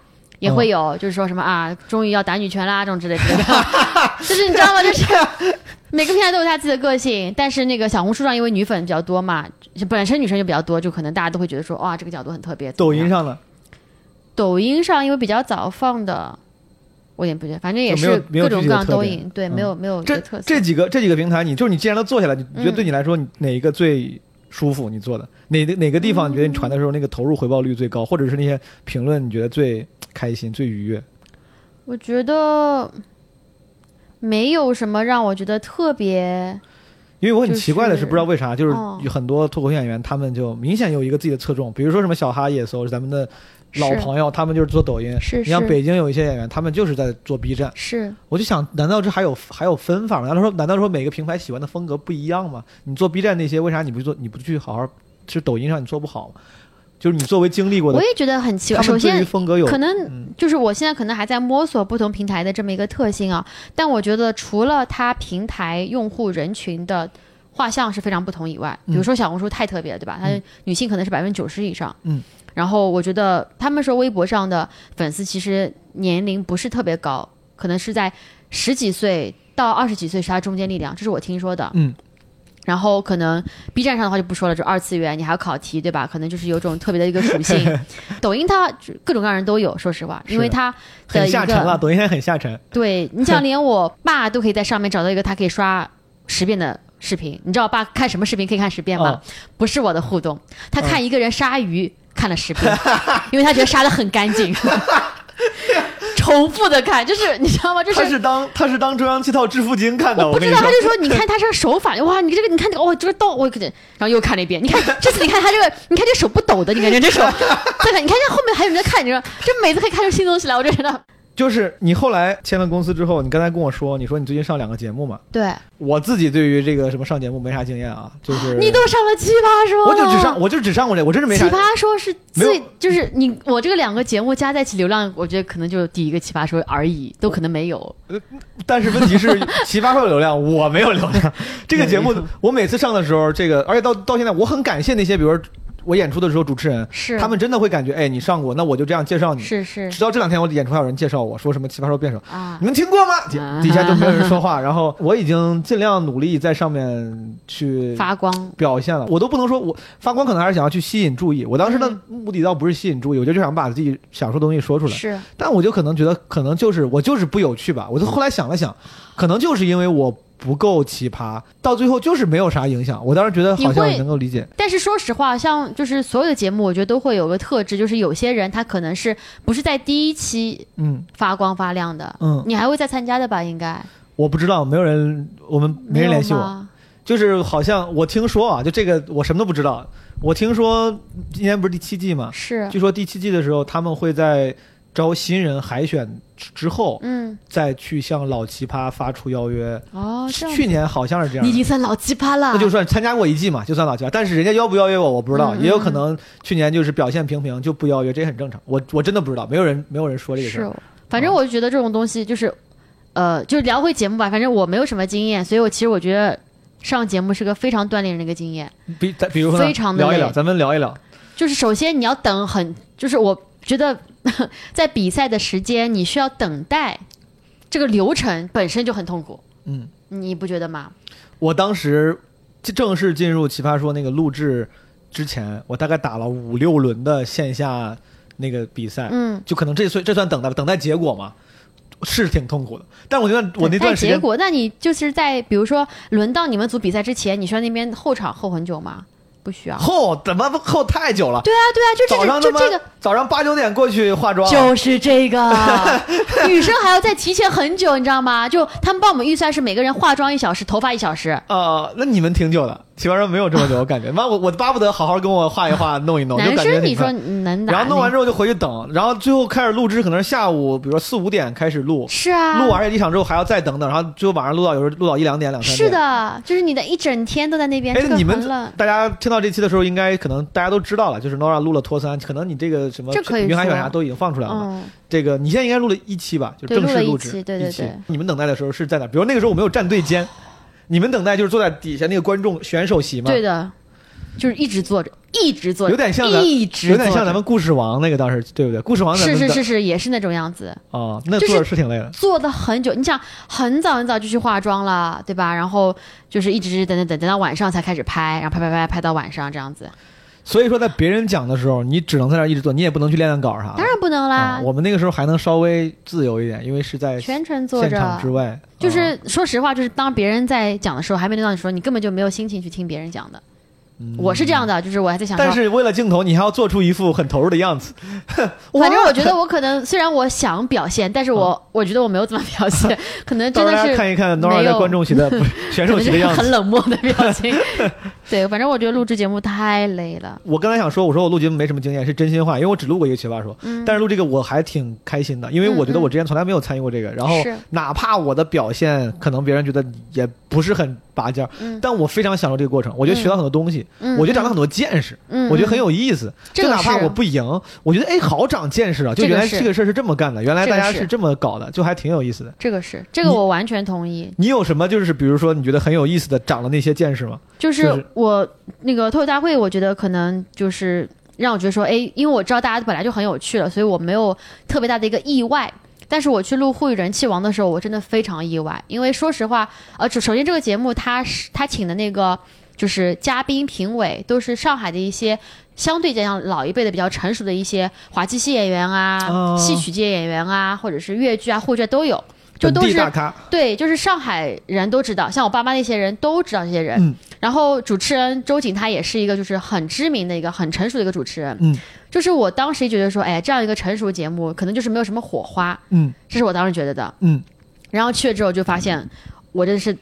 也会有，就是说什么啊，终于要打女权啦，这种之类之类的，就是你知道吗？就是每个平台都有他自己的个性，但是那个小红书上因为女粉比较多嘛，就本身女生就比较多，就可能大家都会觉得说，哇，这个角度很特别。抖音上呢，抖音上因为比较早放的，我也不觉得，反正也是各种各样具体的特点都赢，对，嗯没有没有这特色。这几个这几个平台，你就是你既然都做下来，你你觉得嗯对你来说，你哪一个最舒服？你做的哪个哪个地方你觉得你传的时候那个投入回报率最高，或者是那些评论你觉得最开心、最愉悦？我觉得没有什么让我觉得特别，因为我很奇怪的是，不知道为啥，就是哦有很多脱口秀演员，他们就明显有一个自己的侧重，比如说什么小哈、野搜，咱们的老朋友，他们就是做抖音。是你像北京有一些演员，他们就是在做 B 站。是我就想，难道这还有还有分法吗？难道说难道说每个平台喜欢的风格不一样吗？你做 B 站那些，为啥你不做？你不去好好？是抖音上你做不好吗？就是你作为经历过的我，也觉得很奇怪。首先，风格有可能嗯就是我现在可能还在摸索不同平台的这么一个特性啊，但我觉得除了它平台用户人群的画像是非常不同以外，比如说小红书太特别了，对吧？它嗯女性可能是百分之九十以上，嗯，然后我觉得他们说微博上的粉丝其实年龄不是特别高，可能是在十几岁到二十几岁是它中间力量，这是我听说的，嗯。然后可能 B 站上的话就不说了，就二次元，你还要考题，对吧？可能就是有种特别的一个属性。抖音它各种各样人都有，说实话，因为它的很一下沉了，个抖音现在很下沉。对你想，连我爸都可以在上面找到一个他可以刷十遍的视频。你知道我爸看什么视频可以看十遍吗？哦不是我的互动，他看一个人杀鱼、看了十遍，因为他觉得杀的很干净。重复的看，就是你知道吗？就是他是当他是当中央七套致富经看的，我不知道，他就说你看他这个手法，哇，你这个你看这个哦，就是抖，我可然后又看了一遍，你看 这次你看他这个，你看这手不抖的，你感觉这手，再看你看这后面还有人在看，你说这每次可以看出新东西来，我就觉得就是你后来签了公司之后，你刚才跟我说，你说你最近上两个节目嘛？对我自己对于这个什么上节目没啥经验啊，就是你都上了奇葩说了，我就只上我就只上过这，我真是没啥奇。葩说是最就是你我这个两个节目加在一起流量，我觉得可能就第一个奇葩说而已，都可能没有。但是问题是，奇葩说有流量，我没有流量。这个节目我每次上的时候，这个而且到到现在，我很感谢那些，比如说我演出的时候主持人，是他们真的会感觉，哎，你上过，那我就这样介绍你。是是直到这两天，我演出还有人介绍我说什么奇葩说辩手，啊你，们听过吗？底啊底下就没有人说话，然后我已经尽量努力在上面去发光表现了，我都不能说我发光，可能还是想要去吸引注意。我当时的嗯目的倒不是吸引注意，我就想把自己想说的东西说出来。是但我就可能觉得，可能就是我就是不有趣吧。我就后来想了想，可能就是因为我不够奇葩，到最后就是没有啥影响。我当时觉得好像能够理解，但是说实话，像就是所有的节目，我觉得都会有个特质，就是有些人他可能是不是在第一期嗯发光发亮的，嗯，你还会再参加的吧？应该我不知道，没有人，我们没人联系我，就是好像我听说啊，就这个我什么都不知道。我听说今年不是第七季吗？是据说第七季的时候，他们会在招新人海选之之后，嗯再去向老奇葩发出邀约。哦，去年好像是这样你已。经算老奇葩了，那就算参加过一季嘛，就算老奇葩。但是人家邀不邀约我，我不知道，嗯也有可能去年就是表现平平就不邀约，这也很正常。我我真的不知道，没有人没有人说这个事儿。，反正我就觉得这种东西就是，呃，就是聊回节目吧。反正我没有什么经验，所以我其实我觉得上节目是个非常锻炼人的一个经验。比比如说非常的聊一聊，咱们聊一聊。就是首先你要等很，就是我觉得 在比赛的时间你需要等待，这个流程本身就很痛苦，嗯，你不觉得吗？我当时正式进入奇葩说那个录制之前，我大概打了五六轮的线下那个比赛，嗯，就可能这算这算等待吧，等待结果嘛，是挺痛苦的。但我觉得我那段时间，结果，那你就是在比如说轮到你们组比赛之前，你需要那边候场候很久吗？不需要。后怎么后太久了？对啊，对啊，就这就这个早上八九点过去化妆，就是这个，女生还要再提前很久，你知道吗？就他们帮我们预算是每个人化妆一小时，头发一小时。呃、那你们挺久的，奇葩说没有这么久，我感觉。妈，我我巴不得好好跟我画一画，弄一弄，就男感觉生你说能打？然后弄完之后就回去等，然后最后开始录制，可能是下午，比如说四五点开始录，是啊，录完这一场之后还要再等等，然后最后晚上录到有时候录到一两点、两三点。是。的，就是你的一整天都在那边，哎这，个你们。大家听到这期的时候，应该可能大家都知道了，就是 Nora 录了托三，可能你这个什么云海说选啥都已经放出来了嘛。嗯，这个你现在应该录了一期吧，就正式录制期对对一期对你们等待的时候是在哪？比如那个时候我没有站队间，你们等待就是坐在底下那个观众选手席吗？对的，就是一直坐着，一直坐着，有点像咱一直有点像咱们故事王那个当时对不对？故事王是是是是，也是那种样子，哦，那坐着是挺累的。坐的很久。你想，很早很早就去化妆了，对吧？然后就是一直等等等等到晚上才开始拍，然后拍拍拍拍到晚上这样子，所以说，在别人讲的时候，你只能在那儿一直做，你也不能去练练稿啥的。当然不能啦啊，，我们那个时候还能稍微自由一点，因为是在全程坐现着。场之外。啊就是说实话，就是当别人在讲的时候，还没轮到你说，你根本就没有心情去听别人讲的。我是这样的，就是我还在想但是为了镜头，你还要做出一副很投入的样子。反正我觉得我可能虽然我想表现，但是我、我觉得我没有怎么表现，可能真的是看一看 Nora 没有在观众席的选手席的样子很。冷漠的表情。对，反正我觉得录制节目太累了。我刚才想说，我说我录节目没什么经验，是真心话，因为我只录过一个奇葩说，嗯但是录这个我还挺开心的，因为我觉得我之前从来没有参与过这个，然后是哪怕我的表现可能别人觉得也不是很拔尖儿，嗯但我非常享受这个过程，我觉得学到很多东西，嗯我觉得长了很多见识，嗯，我觉得很嗯有意思。这个就哪怕我不赢，我觉得哎，好长见识啊！就原来这个事儿是这么干的，原来大家是这么搞的，就还挺有意思的。这个是这个我完全同意。你有什么就是比如说你觉得很有意思的长了那些见识吗？就是就是我那个脱口大会，我觉得可能就是让我觉得说，哎，因为我知道大家本来就很有趣了，所以我没有特别大的一个意外。但是我去录《沪语人气王》的时候，我真的非常意外，因为说实话，呃，首首先这个节目他是他请的那个就是嘉宾评委都是上海的一些相对讲老一辈的比较成熟的一些滑稽戏演员啊、哦戏曲界演员啊，或者是越剧啊、沪剧啊都有，就都是对，就是上海人都知道，像我爸妈那些人都知道这些人。嗯然后主持人周瑾他也是一个就是很知名的一个很成熟的一个主持人。嗯就是我当时觉得说，哎，这样一个成熟节目可能就是没有什么火花，嗯这是我当时觉得的。嗯，然后去了之后就发现，我真的是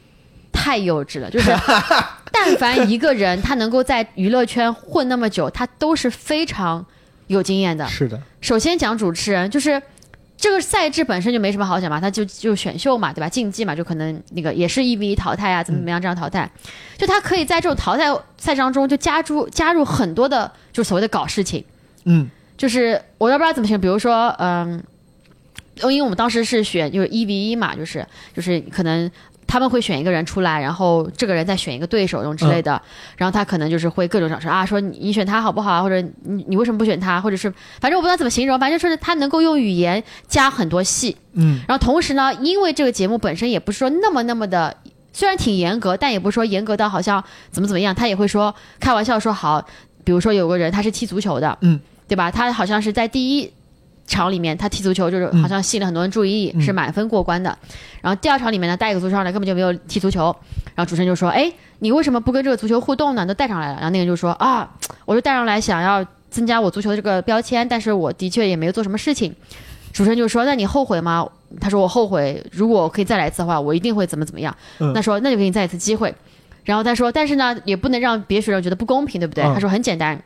太幼稚了。就是 但凡一个人他能够在娱乐圈混那么久，他都是非常有经验的。是的，首先讲主持人，就是这个赛制本身就没什么好讲嘛，他就就选秀嘛，对吧？竞技嘛，就可能那个也是一 v 一淘汰啊，怎么怎么样这样淘汰，就他可以在这种淘汰赛当中就加入加入很多的，就是所谓的搞事情，嗯就是我都不知道怎么形容，比如说嗯，因为我们当时是选就是一 v 一嘛，就是就是可能。他们会选一个人出来，然后这个人再选一个对手，这种之类的。然后他可能就是会各种想说啊，说你你选他好不好啊，或者你你为什么不选他，或者是反正我不知道怎么形容，反正就是他能够用语言加很多戏。嗯然后同时呢，因为这个节目本身也不是说那么那么的，虽然挺严格，但也不是说严格到好像怎么怎么样，他也会说开玩笑说好，比如说有个人他是踢足球的，嗯，对吧？他好像是在第一。场里面他踢足球就是好像吸引了很多人注意，嗯是满分过关的。然后第二场里面呢，带一个足球上来根本就没有踢足球，然后主持人就说：“哎，你为什么不跟这个足球互动呢？都带上来了。”然后那个人就说：“啊，我就带上来想要增加我足球的这个标签，但是我的确也没有做什么事情。”主持人就说：“那你后悔吗？”他说：“我后悔，如果我可以再来一次的话，我一定会怎么怎么样。嗯那说：“那就给你再一次机会。”然后他说：“但是呢，也不能让别学生觉得不公平，对不对？”嗯他说：“很简单。”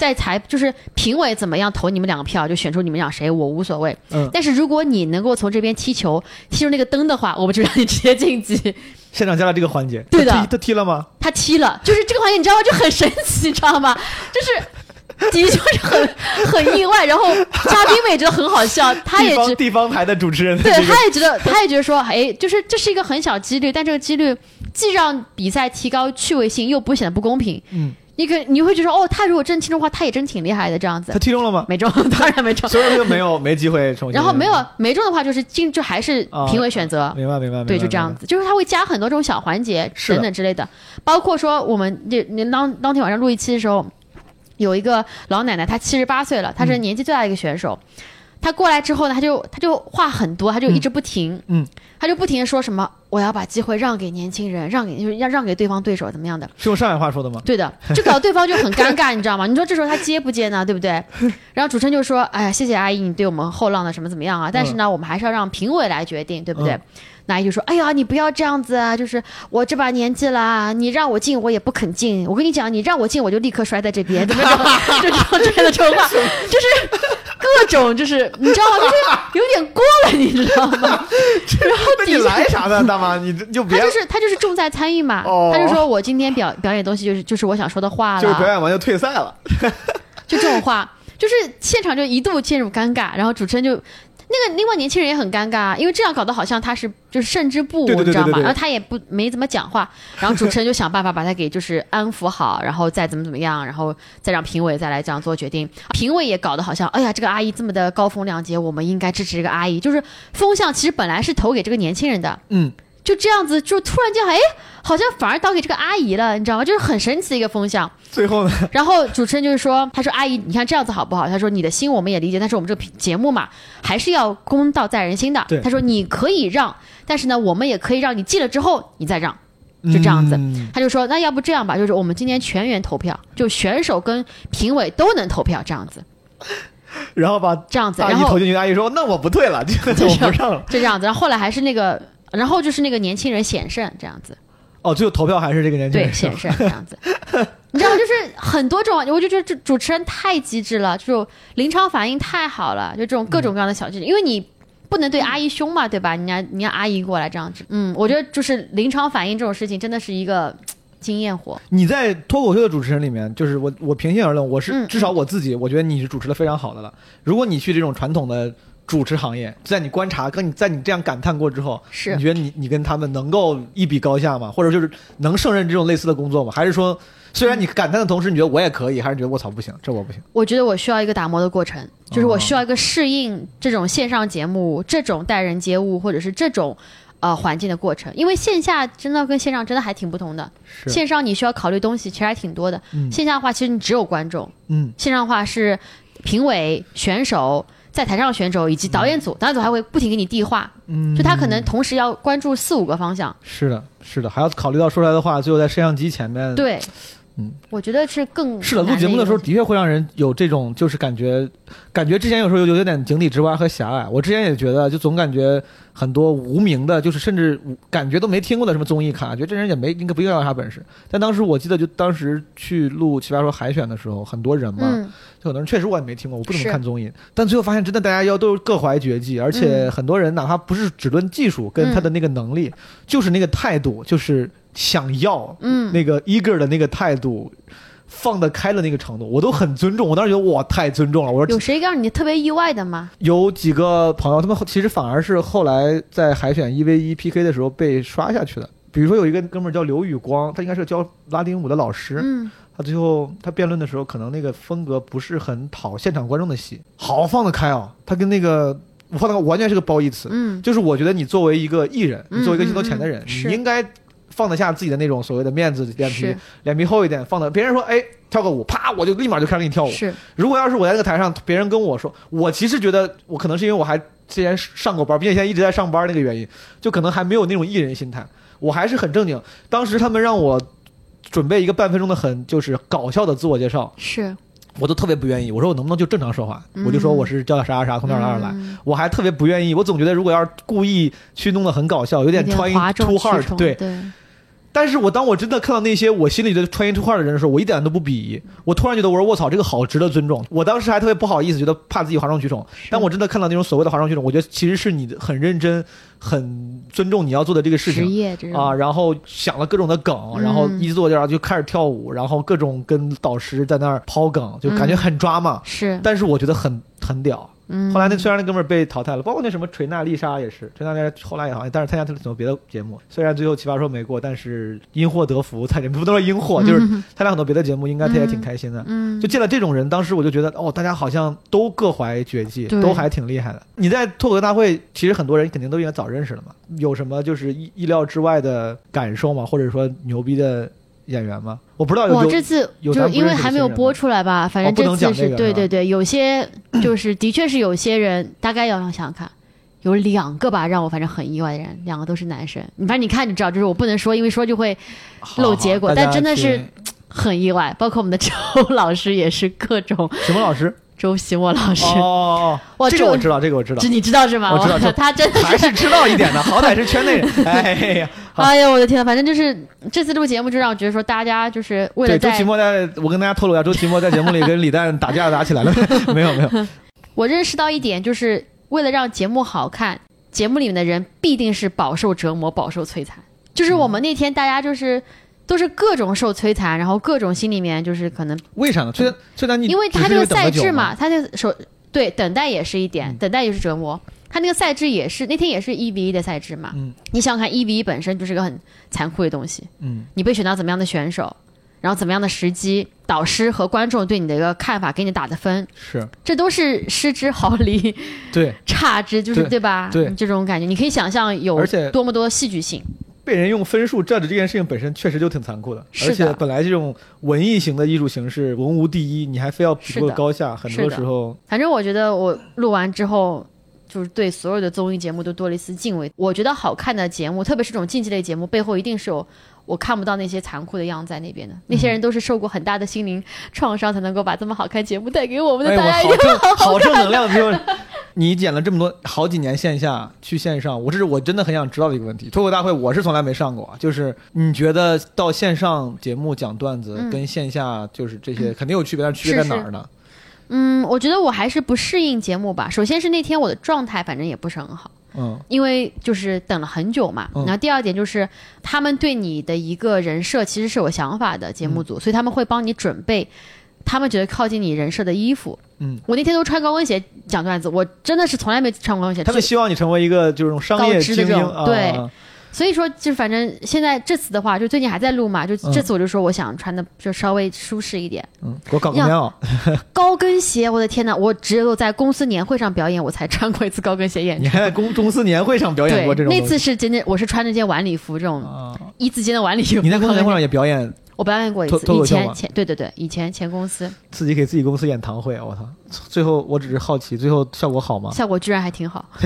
在裁就是评委怎么样投你们两个票，就选出你们俩谁，我无所谓。嗯，但是如果你能够从这边踢球踢出那个灯的话，我们就让你直接晋级。现场加了这个环节，对的他踢了吗？他踢了，就是这个环节，你知道吗？就很神奇，你知道吗？就是的确是很很意外，然后嘉宾们也觉得很好笑，他也地方地方台的主持人对，这个他也觉得，他也觉得说，哎，就是这是一个很小几率，但这个几率既让比赛提高趣味性，又不显得不公平。嗯，你可你会觉得哦，他如果真听中话，他也真挺厉害的这样子他。踢中了吗？没中，当然没中。所以说就没有没机会重新。然后没有没中的话，就是进就还是啊评委选择。明白明白，明白对，就这样。子，就是他会加很多这种小环节等等之类的，包括说我们这您当当天晚上录一期的时候，有一个老奶奶，她七十八岁了，她是年纪最大的一个选手。她过来之后呢，他就他就话很多，他就一直不停，嗯，他就不停的说什么我要把机会让给年轻人，让给就是要让给对方对手怎么样的，是用上海话说的吗？对的，就搞得对方就很尴尬，你知道吗？你说这时候他接不接呢？对不对？然后主持人就说：“哎呀，谢谢阿姨，你对我们后浪的什么怎么样啊？但是呢，我们还是要让评委来决定，对不对？”嗯那阿姨就说：“哎呀，你不要这样子啊！就是我这把年纪啦，你让我进我也不肯进。我跟你讲，你让我进我就立刻摔在这边，怎么着？就这样的这种话，就是 各种就是你知道吗？就是有点过了，你知道吗？然后你底下来啥呢，大妈？你这就别他就是他就是重在参与嘛，哦他就说我今天表表演东西就是就是我想说的话了，就是表演完就退赛了。就这种话，就是现场就一度陷入尴尬，然后主持人就。那个另外年轻人也很尴尬，因为这样搞得好像他是就是胜之不武，你知道吗？然后他也不没怎么讲话，然后主持人就想办法把他给就是安抚好，然后再怎么怎么样，然后再让评委再来这样做决定。评委也搞得好像，哎呀，这个阿姨这么的高风亮节，我们应该支持这个阿姨。就是风向其实本来是投给这个年轻人的，嗯，就这样子，就突然间，哎，好像反而倒给这个阿姨了，你知道吗？就是很神奇的一个风向。最后呢？然后主持人就是说，他说阿姨，你看这样子好不好？他说你的心我们也理解，但是我们这个节目嘛，还是要公道在人心的对。他说你可以让，但是呢，我们也可以让你进了之后你再让，就这样子。嗯他就说那要不这样吧，就是我们今天全员投票，就选手跟评委都能投票，这样子，然后把这样子，然后投进去，阿姨说：“那我不退了，这个就我不让了。就这样子。然后后来还是那个，然后就是那个年轻人险胜这样子。”哦，最后投票还是这个年轻人对，险胜这样子。你知道，就是很多种，我就觉得这主持人太机智了，就临场反应太好了，就这种各种各样的小技巧，因为你。不能对阿姨凶嘛，对吧？你让你让阿姨过来这样子，嗯，我觉得就是临场反应这种事情真的是一个经验活。你在脱口秀的主持人里面，就是我我平心而论，我是、嗯至少我自己，我觉得你是主持的非常好的了。如果你去这种传统的主持行业，在你观察跟你在你这样感叹过之后，是你觉得你你跟他们能够一比高下吗？或者就是能胜任这种类似的工作吗？还是说，虽然你感叹的同时，你觉得我也可以，还是觉得我操不行，这我不行？我觉得我需要一个打磨的过程，就是哦我需要一个适应这种线上节目、这种待人接物或者是这种呃环境的过程，因为线下真的跟线上真的还挺不同的。线上你需要考虑东西其实还挺多的，嗯线下的话其实你只有观众，嗯线上的话是评委、选手。在台上的选手以及导演组，导演组还会不停给你递话，嗯，就他可能同时要关注四五个方向。是的，是的，还要考虑到说出来的话，最后在摄像机前面，对，嗯，我觉得是更是的，录节目的时候的确会让人有这种，就是感觉，感觉之前有时候有有点井底之蛙和狭隘。我之前也觉得，就总感觉很多无名的，就是甚至感觉都没听过的什么综艺咖，觉得这人也没应该不应该有啥本事。但当时我记得，就当时去录《奇葩说》海选的时候，很多人嘛，嗯，就很多人确实我也没听过，我不怎么看综艺，但最后发现真的大家要都各怀绝技，而且嗯很多人哪怕不是只论技术跟他的那个能力，就是那个态度，就是想要，嗯那个 eager 的那个态度。放得开的那个程度，我都很尊重。我当时觉得哇，太尊重了。我说有谁让你特别意外的吗？有几个朋友，他们其实反而是后来在海选一 v 一 PK 的时候被刷下去的。比如说有一个哥们儿叫刘宇光，他应该是教拉丁舞的老师。嗯，他最后他辩论的时候，可能那个风格不是很讨现场观众的喜，好放得开啊！他跟那个我放得开完全是个褒义词，嗯，就是我觉得你作为一个艺人，嗯你作为一个镜头前的人，嗯嗯是你应该放得下自己的那种所谓的面子脸皮，脸皮厚一点，放的别人说哎跳个舞，啪我就立马就开始给你跳舞。是，如果要是我在那个台上，别人跟我说，我其实觉得我可能是因为我还之前上过班，并且现在一直在上班那个原因，就可能还没有那种艺人心态，我还是很正经。当时他们让我准备一个半分钟的很就是搞笑的自我介绍，是，我都特别不愿意。我说我能不能就正常说话？嗯我就说我是叫啥啥啥，从哪儿哪儿哪来。嗯我还特别不愿意，我总觉得如果要是故意去弄得很搞笑，有点有点 trying too hard，对。对，但是我当我真的看到那些我心里的 trying too hard 的人的时候，我一点都不鄙夷。我突然觉得，我说卧槽，这个好值得尊重。我当时还特别不好意思，觉得怕自己哗众取宠。但我真的看到那种所谓的哗众取宠，我觉得其实是你的很认真、很尊重你要做的这个事职情。啊，然后想了各种的梗，嗯然后一做介绍就开始跳舞，然后各种跟导师在那儿抛梗，就感觉很抓嘛。是，但是我觉得很很屌，嗯，后来那虽然那哥们儿被淘汰了，包括那什么锤娜丽莎也是，锤娜丽莎后来也好像，但是参加很多别的节目，虽然最后奇葩说没过，但是因祸得福，他也不都说因祸，就是 参加很多别的节目，应该他也挺开心的。嗯，就见了这种人，当时我就觉得，哦，大家好像都各怀绝技，都还挺厉害的。你在脱口秀大会，其实很多人肯定都应该早认识了嘛，有什么就是意意料之外的感受吗？或者说牛逼的演员吗？我不知道我这次有就是因为还没有播出来吧，反正这次是对对对，有些就是的确是有些人，大概要想想看，有两个吧，让我反正很意外的人，两个都是男生。你反正你看就知道，就是我不能说，因为说就会漏结果但真的是 很意外。包括我们的 周老师也是各种 什么老师？周喜墨老师，哦哦这这个我知道，这个我知道这，你知道是吗？我知道这他真的还是知道一点的，好歹是圈内人。哎呀，好哎呀，我的天呐，反正就是这次录节目，就让我觉得说，大家就是为了对，周在奇墨在，我跟大家透露一下，周奇墨在节目里跟李诞打架打起来了，没有没有，我认识到一点，就是为了让节目好看，节目里面的人必定是饱受折磨、饱受摧残。就是我们那天大家就是都是各种受摧残，然后各种心里面就是可能，为啥呢？虽然虽然你因为他这个赛制嘛，他这个手对等待也是一点，嗯等待也是折磨。他那个赛制也是那天也是一比一的赛制嘛，嗯。你想想看，一比一本身就是个很残酷的东西，嗯，你被选到怎么样的选手，然后怎么样的时机，导师和观众对你的一个看法，给你打的分，是。这都是失之毫厘。对，差之，就是对吧？对。这种感觉，你可以想象有而且多么多戏剧性。被人用分数 judge 这件事情本身确实就挺残酷的，而且本来这种文艺型的艺术形式文无第一，你还非要比出个高下，很多时候反正我觉得我录完之后，就是对所有的综艺节目都多了一丝敬畏。我觉得好看的节目，特别是这种竞技类节目，背后一定是有我看不到那些残酷的样子在那边的。那些人都是受过很大的心灵创伤，才能够把这么好看节目带给我们的。哎，大家一定我好正好正能量，就是你剪了这么多好几年线下去线上，我这是我真的很想知道的一个问题。脱口大会我是从来没上过啊，就是你觉得到线上节目讲段子嗯跟线下就是这些肯定有区别，但是区别在哪儿呢？嗯，我觉得我还是不适应节目吧。首先是那天我的状态反正也不是很好。嗯因为就是等了很久嘛，嗯然后第二点就是他们对你的一个人设其实是有想法的，节目组，嗯所以他们会帮你准备，他们觉得靠近你人设的衣服。嗯，我那天都穿高跟鞋讲段子，我真的是从来没穿过高跟鞋。他们希望你成为一个就是这种商业高知的精英啊，这种对所以说，就反正现在这次的话，就最近还在录嘛，就嗯这次我就说我想穿的就稍微舒适一点，嗯，我搞个棉袄，高跟鞋，我的天呐，我只有在公司年会上表演，我才穿过一次高跟鞋演出。你还在公公司年会上表演过这，种那次是真的，我是穿着件晚礼服，这种啊？一字肩的晚礼服。你在公司年会上也表演，我表演过一次，以前前对对对，以前前公司自己给自己公司演堂会，我操！最后我只是好奇，最后效果好吗？效果居然还挺好。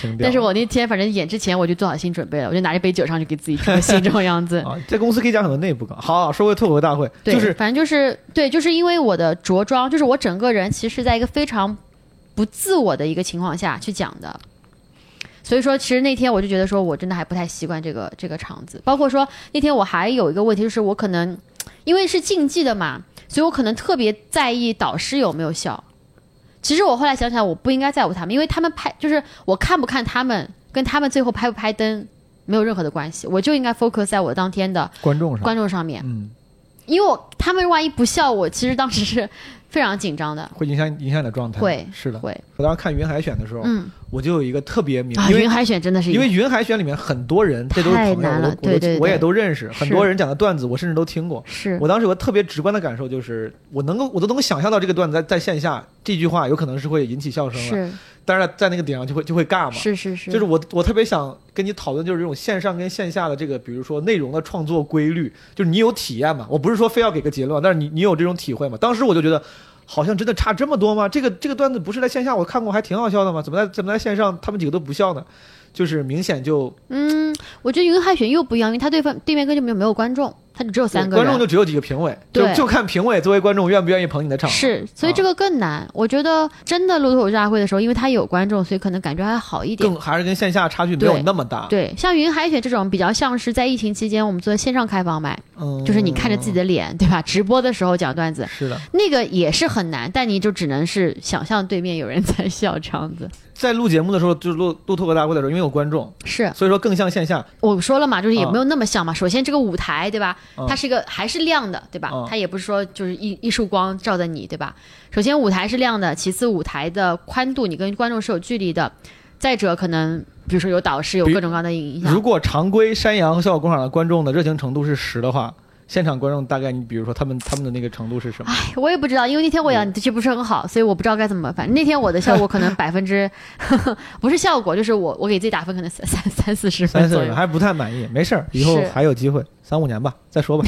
挺但是我那天反正演之前我就做好心准备了，我就拿一杯酒上去给自己出个戏这种样子。啊，在公司可以讲很多内部梗。好，说回脱口大会，对，就是反正就是对，就是因为我的着装，就是我整个人其实在一个非常不自我的一个情况下去讲的。所以说，其实那天我就觉得说，我真的还不太习惯这个这个场子。包括说那天我还有一个问题，就是我可能因为是竞技的嘛，所以我可能特别在意导师有没有笑。其实我后来想想，我不应该在乎他们，因为他们拍就是我看不看他们，跟他们最后拍不拍灯没有任何的关系，我就应该 focus 在我当天的观众上，观众上面。嗯，因为我他们万一不笑我，其实当时是非常紧张的。会影响影响你的状态。会是的。会，我当时看云海选的时候，嗯，我就有一个特别明，啊，因为云海选真的是因为云海选里面很多人，这都是朋友，我都我都对对对我也都认识，很多人讲的段子，我甚至都听过。是我当时有个特别直观的感受，就是我能够，我都能够想象到这个段子在在线下这句话有可能是会引起笑声的，是但是在那个点上就会就会尬嘛。是是是，就是我我特别想跟你讨论，就是这种线上跟线下的这个，比如说内容的创作规律，就是你有体验嘛？我不是说非要给个结论，但是你你有这种体会嘛？当时我就觉得，好像真的差这么多吗？这个这个段子不是在线下我看过还挺好笑的吗？怎么在怎么在线上他们几个都不笑呢？就是明显就嗯，我觉得云海选又不一样，因为他对方对面根本就没有观众，他就只有三个人，观众就只有几个评委，就对就看评委作为观众愿不愿意捧你的场。是，所以这个更难。我觉得真的路透大会的时候，因为他有观众，所以可能感觉还好一点。更还是跟线下差距没有那么大。对，像云海选这种比较像是在疫情期间我们做的线上开放麦，嗯，就是你看着自己的脸，对吧？直播的时候讲段子，是的，那个也是很难，但你就只能是想象对面有人在笑这样子。在录节目的时候，就是录录脱口大会的时候，因为有观众，是所以说更像线下。我说了嘛，就是也啊没有那么像嘛。首先这个舞台对吧，嗯它是一个还是亮的对吧？嗯它也不是说就是一一束光照在你对吧？首先舞台是亮的，其次舞台的宽度你跟观众是有距离的，再者可能比如说有导师有各种各样的影响如。果常规山羊和笑果工厂的观众的热情程度是十的话，现场观众大概你比如说他们他们的那个程度是什么？哎，我也不知道，因为那天我演的确不是很好，所以我不知道该怎么。反正那天我的效果可能百分之，不是效果，就是我我给自己打分可能三三三四十三分左右。四还不太满意，没事儿，以后还有机会，三五年吧，再说吧。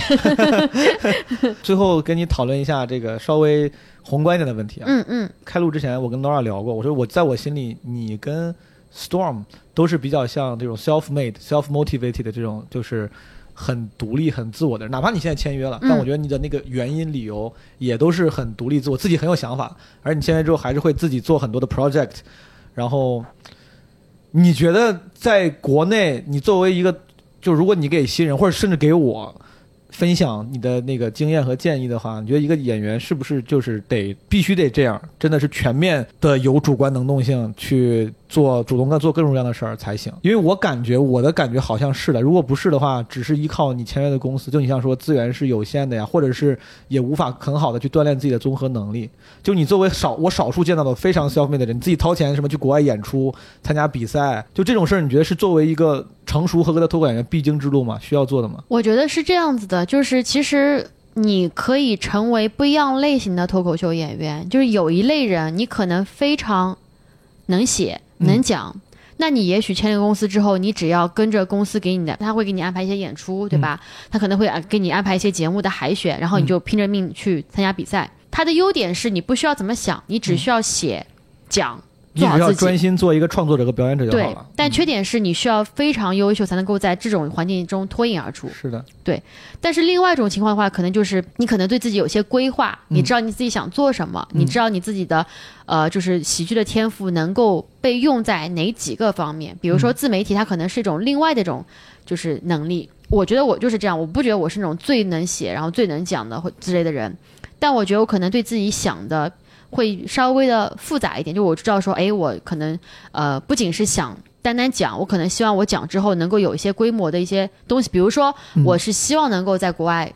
最后跟你讨论一下这个稍微宏观一点的问题啊。嗯嗯，开录之前，我跟 Nora 聊过，我说我在我心里，你跟 Storm 都是比较像这种 self-made、self-motivated 的这种，就是很独立、很自我的人。哪怕你现在签约了，嗯但我觉得你的那个原因、理由也都是很独立、自我，自己很有想法。而你签约之后，还是会自己做很多的 project。然后，你觉得在国内，你作为一个，就如果你给新人，或者甚至给我。分享你的那个经验和建议的话，你觉得一个演员是不是就是得必须得这样，真的是全面的有主观能动性去做主动的做各种各样的事儿才行？因为我感觉我的感觉好像是的，如果不是的话，只是依靠你签约的公司，就你像说资源是有限的呀，或者是也无法很好的去锻炼自己的综合能力。就你作为少我少数见到的非常 self made 的人，你自己掏钱什么去国外演出、参加比赛，就这种事儿，你觉得是作为一个成熟合格的脱口演员必经之路吗？需要做的吗？我觉得是这样子的，就是其实你可以成为不一样类型的脱口秀演员，就是有一类人你可能非常能写嗯能讲。那你也许签了公司之后，你只要跟着公司给你的，他会给你安排一些演出，对吧？他可能会啊给你安排一些节目的海选，然后你就拼着命去参加比赛。他的优点是你不需要怎么想，你只需要写、讲，你只要。专心做一个创作者和表演者就好对了。，但缺点是你需要非常优秀才能够在这种环境中脱颖而出。是的，对但是另外一种情况的话，可能就是你可能对自己有些规划，嗯你知道你自己想做什么，你知道你自己的呃，就是喜剧的天赋能够被用在哪几个方面。比如说自媒体，它可能是一种另外的一种就是能力。我觉得我就是这样，我不觉得我是那种最能写，然后最能讲的或之类的人，但我觉得我可能对自己想的会稍微的复杂一点，就我知道说，哎，我可能呃不仅是想单单讲，我可能希望我讲之后能够有一些规模的一些东西，比如说嗯我是希望能够在国外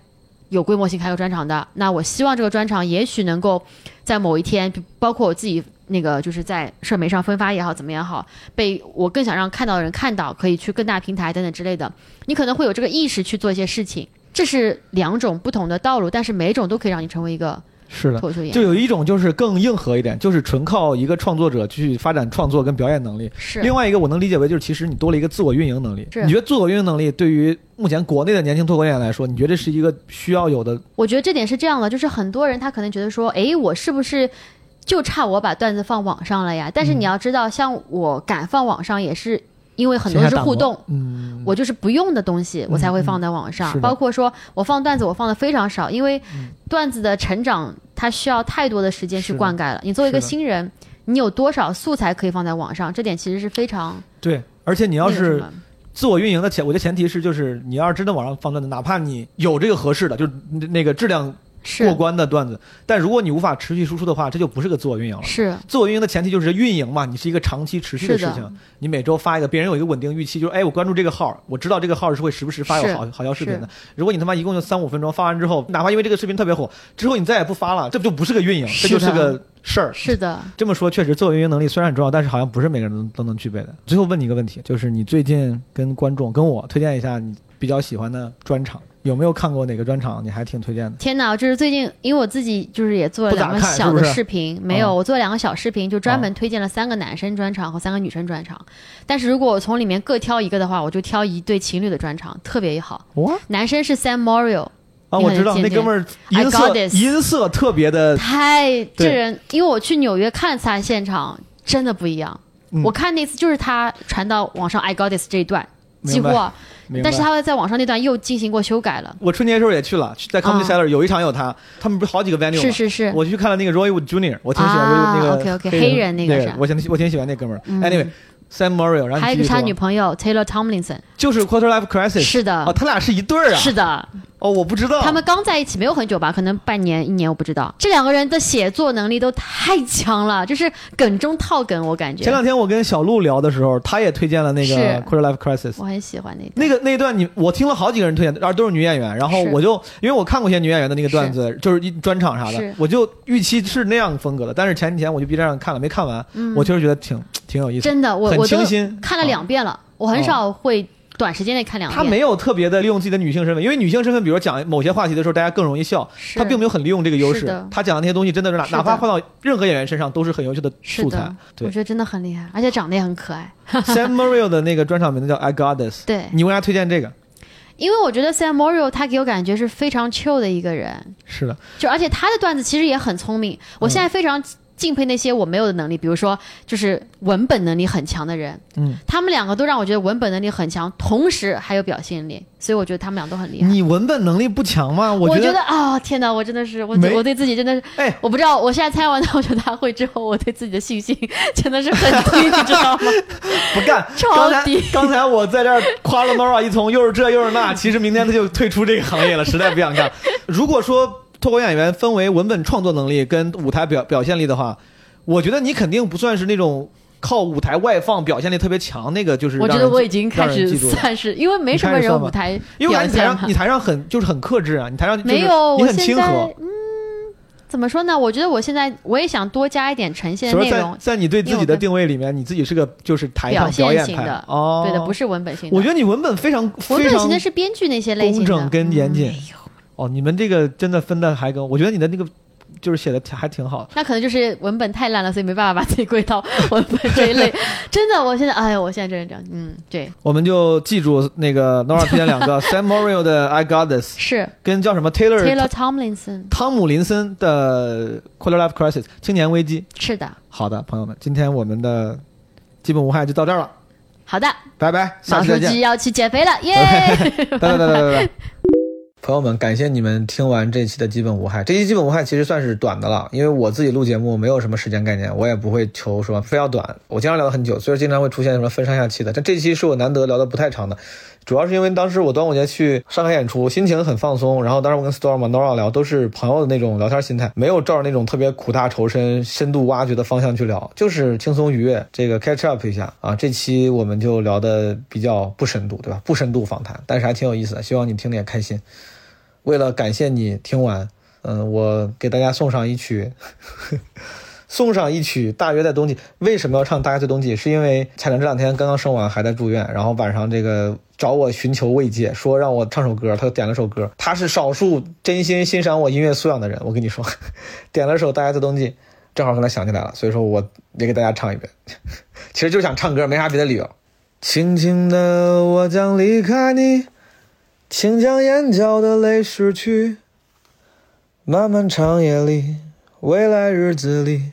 有规模性开个专场的，那我希望这个专场也许能够在某一天，包括我自己那个就是在社媒上分发也好，怎么也好，被我更想让看到的人看到，可以去更大平台等等之类的，你可能会有这个意识去做一些事情。这是两种不同的道路，但是每一种都可以让你成为一个是的。脱口秀演员。就有一种就是更硬核一点，就是纯靠一个创作者去发展创作跟表演能力。是另外一个我能理解为就是其实你多了一个自我运营能力。是你觉得自我运营能力对于目前国内的年轻脱口演员来说，你觉得这是一个需要有的？我觉得这点是这样的，就是很多人他可能觉得说，哎，我是不是就差我把段子放网上了呀？但是嗯你要知道，像我敢放网上，也是因为很多是互动，嗯，我就是不用的东西，我才会放在网上。包括说我放段子，我放的非常少，因为段子的成长它需要太多的时间去灌溉了。你作为一个新人，你有多少素材可以放在网上？这点其实是非常对。而且你要是自我运营的前，我觉得前提是就是你要是真的网上放段子，哪怕你有这个合适的，就是那个质量是过关的段子，但如果你无法持续输出的话，这就不是个自我运营了。是自我运营的前提就是运营嘛，你是一个长期持续的事情。你每周发一个，别人有一个稳定预期，就是哎，我关注这个号，我知道这个号是会时不时发有好好笑视频的。如果你他妈一共就三五分钟，发完之后，哪怕因为这个视频特别火，之后你再也不发了，这不就不是个运营，这就是个事儿。是的，这么说，确实自我运营能力虽然很重要，但是好像不是每个人都都能具备的。最后问你一个问题，就是你最近跟观众跟我推荐一下你比较喜欢的专场，有没有看过哪个专场你还挺推荐的？天哪！就是最近，因为我自己就是也做了两个小的看是是视频，没有，啊我做了两个小视频，就专啊门推荐了三个男生专场和三个女生专场。但是如果我从里面各挑一个的话，我就挑一对情侣的专场，特别好。哇男生是 Sam Morio，啊，我知道那哥们儿 I 音 got 色 this 音色特别的，太这人，因为我去纽约看他现场，真的不一样。嗯我看那次就是他传到网上 I got this 这一段，几乎但是他在网上那段又进行过修改了。我春节的时候也去了，在 Comedy 啊。Cellar 有一场有他，他们不是好几个 venue 吗？是是是，我去看了那个 Roy Wood Jr.，我挺喜欢 Roy 啊 Wood 那个 OK，OK，黑黑人那个是我挺我挺喜欢那哥们儿。嗯。Anyway，Sam Morril，然后还有一个是他女朋友 Taylor Tomlinson，就是 Quarter Life Crisis，是的，哦，他俩是一对儿啊。是的，哦，我不知道。他们刚在一起没有很久吧，可能半年一年，我不知道。这两个人的写作能力都太强了，就是梗中套梗，我感觉。前两天我跟小鹿聊的时候，他也推荐了那个是《Quarter Life Crisis》。我很喜欢那段那个那一段你我听了好几个人推荐，而都是女演员，然后我就因为我看过一些女演员的那个段子，就是一专场啥的，我就预期是那样风格的。但是前几天我去 B 站上看了，没看完，我确实觉得挺挺有意思。嗯真的，我很我都看了两遍了，我很少会短时间内看两遍。他没有特别的利用自己的女性身份，因为女性身份，比如讲某些话题的时候，大家更容易笑。他并没有很利用这个优势，他讲的那些东西真的是哪是哪怕换到任何演员身上都是很优秀的素材我觉得真的很厉害，而且长得也很可爱。Sam Morril 的那个专场名字叫《I Got This》，对，你为啥推荐这个？因为我觉得 Sam Morril 他给我感觉是非常 chill 的一个人，是的，就而且他的段子其实也很聪明。我现在非常敬佩那些我没有的能力，比如说就是文本能力很强的人，嗯，他们两个都让我觉得文本能力很强，同时还有表现力，所以我觉得他们俩都很厉害。你文本能力不强吗？我觉得啊、天哪，我真的是我我对自己真的是，哎，我不知道，我现在参加完脱口秀大会之后，我对自己的信心真的是很低，你知道吗？不干。超低刚才我在这儿夸了 Nora 一通，又是这又是那，其实明天他就退出这个行业了，实在不想干。如果说脱口演员分为文本创作能力跟舞台表表现力的话，我觉得你肯定不算是那种靠舞台外放表现力特别强那个，就是我觉得我已经开始算是，因为没什么人舞台因为你台上你。台上很就是很克制啊，你台上就是没有，你很亲和。嗯，怎么说呢？我觉得我现在我也想多加一点呈现所以在内容，在你对自己的定位里面，你自己是个就是台上表现演派型的哦，对的，不是文本型的。我觉得你文本非常文本型的是编剧那些类型的，工整跟严谨哦，你们这个真的分的还跟我觉得你的那个就是写的还挺好的。那可能就是文本太烂了，所以没办法把自己归到文本这一类。真的，我现在，哎呀，我现在真是这样，嗯，对，我们就记住那个 Nora 推荐两个 Sam Morril 的 I Got This，是跟叫什么 Taylor Taylor Tomlinson，汤姆林森的 Quarter Life Crisis 青年危机。是的，好的，朋友们，今天我们的基本无害就到这儿了，好的，拜拜，下毛期再见。书记要去减肥了，耶！拜拜拜拜拜拜。朋友们，感谢你们听完这期的基本无害。这期基本无害其实算是短的了，因为我自己录节目没有什么时间概念，我也不会求说非要短。我经常聊了很久，所以经常会出现什么分上下期的。但这期是我难得聊的不太长的，主要是因为当时我端午节去上海演出，心情很放松。然后当时我跟 Storm、Nora 聊，都是朋友的那种聊天心态，没有照着那种特别苦大仇深、深度挖掘的方向去聊，就是轻松愉悦，这个 catch up 一下啊。这期我们就聊的比较不深度，对吧？不深度访谈，但是还挺有意思的，希望你听得也开心。为了感谢你听完，嗯，我给大家送上一曲呵，送上一曲《大约在冬季》。为什么要唱《大约在冬季》？是因为彩玲这两天刚刚生完，还在住院，然后晚上这个找我寻求慰藉，说让我唱首歌，他点了首歌。他是少数真心欣赏我音乐素养的人，我跟你说，点了首《大约在冬季》，正好跟他想起来了，所以说我也给大家唱一遍。其实就想唱歌，没啥别的理由。轻轻的，我将离开你。请将眼角的泪拭去，漫漫长夜里，未来日子里，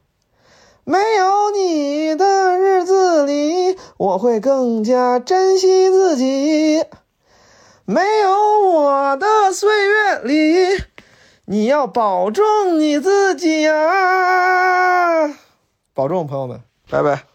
没有你的日子里，我会更加珍惜自己。没有我的岁月里，你要保重你自己呀、保重，朋友们，拜拜。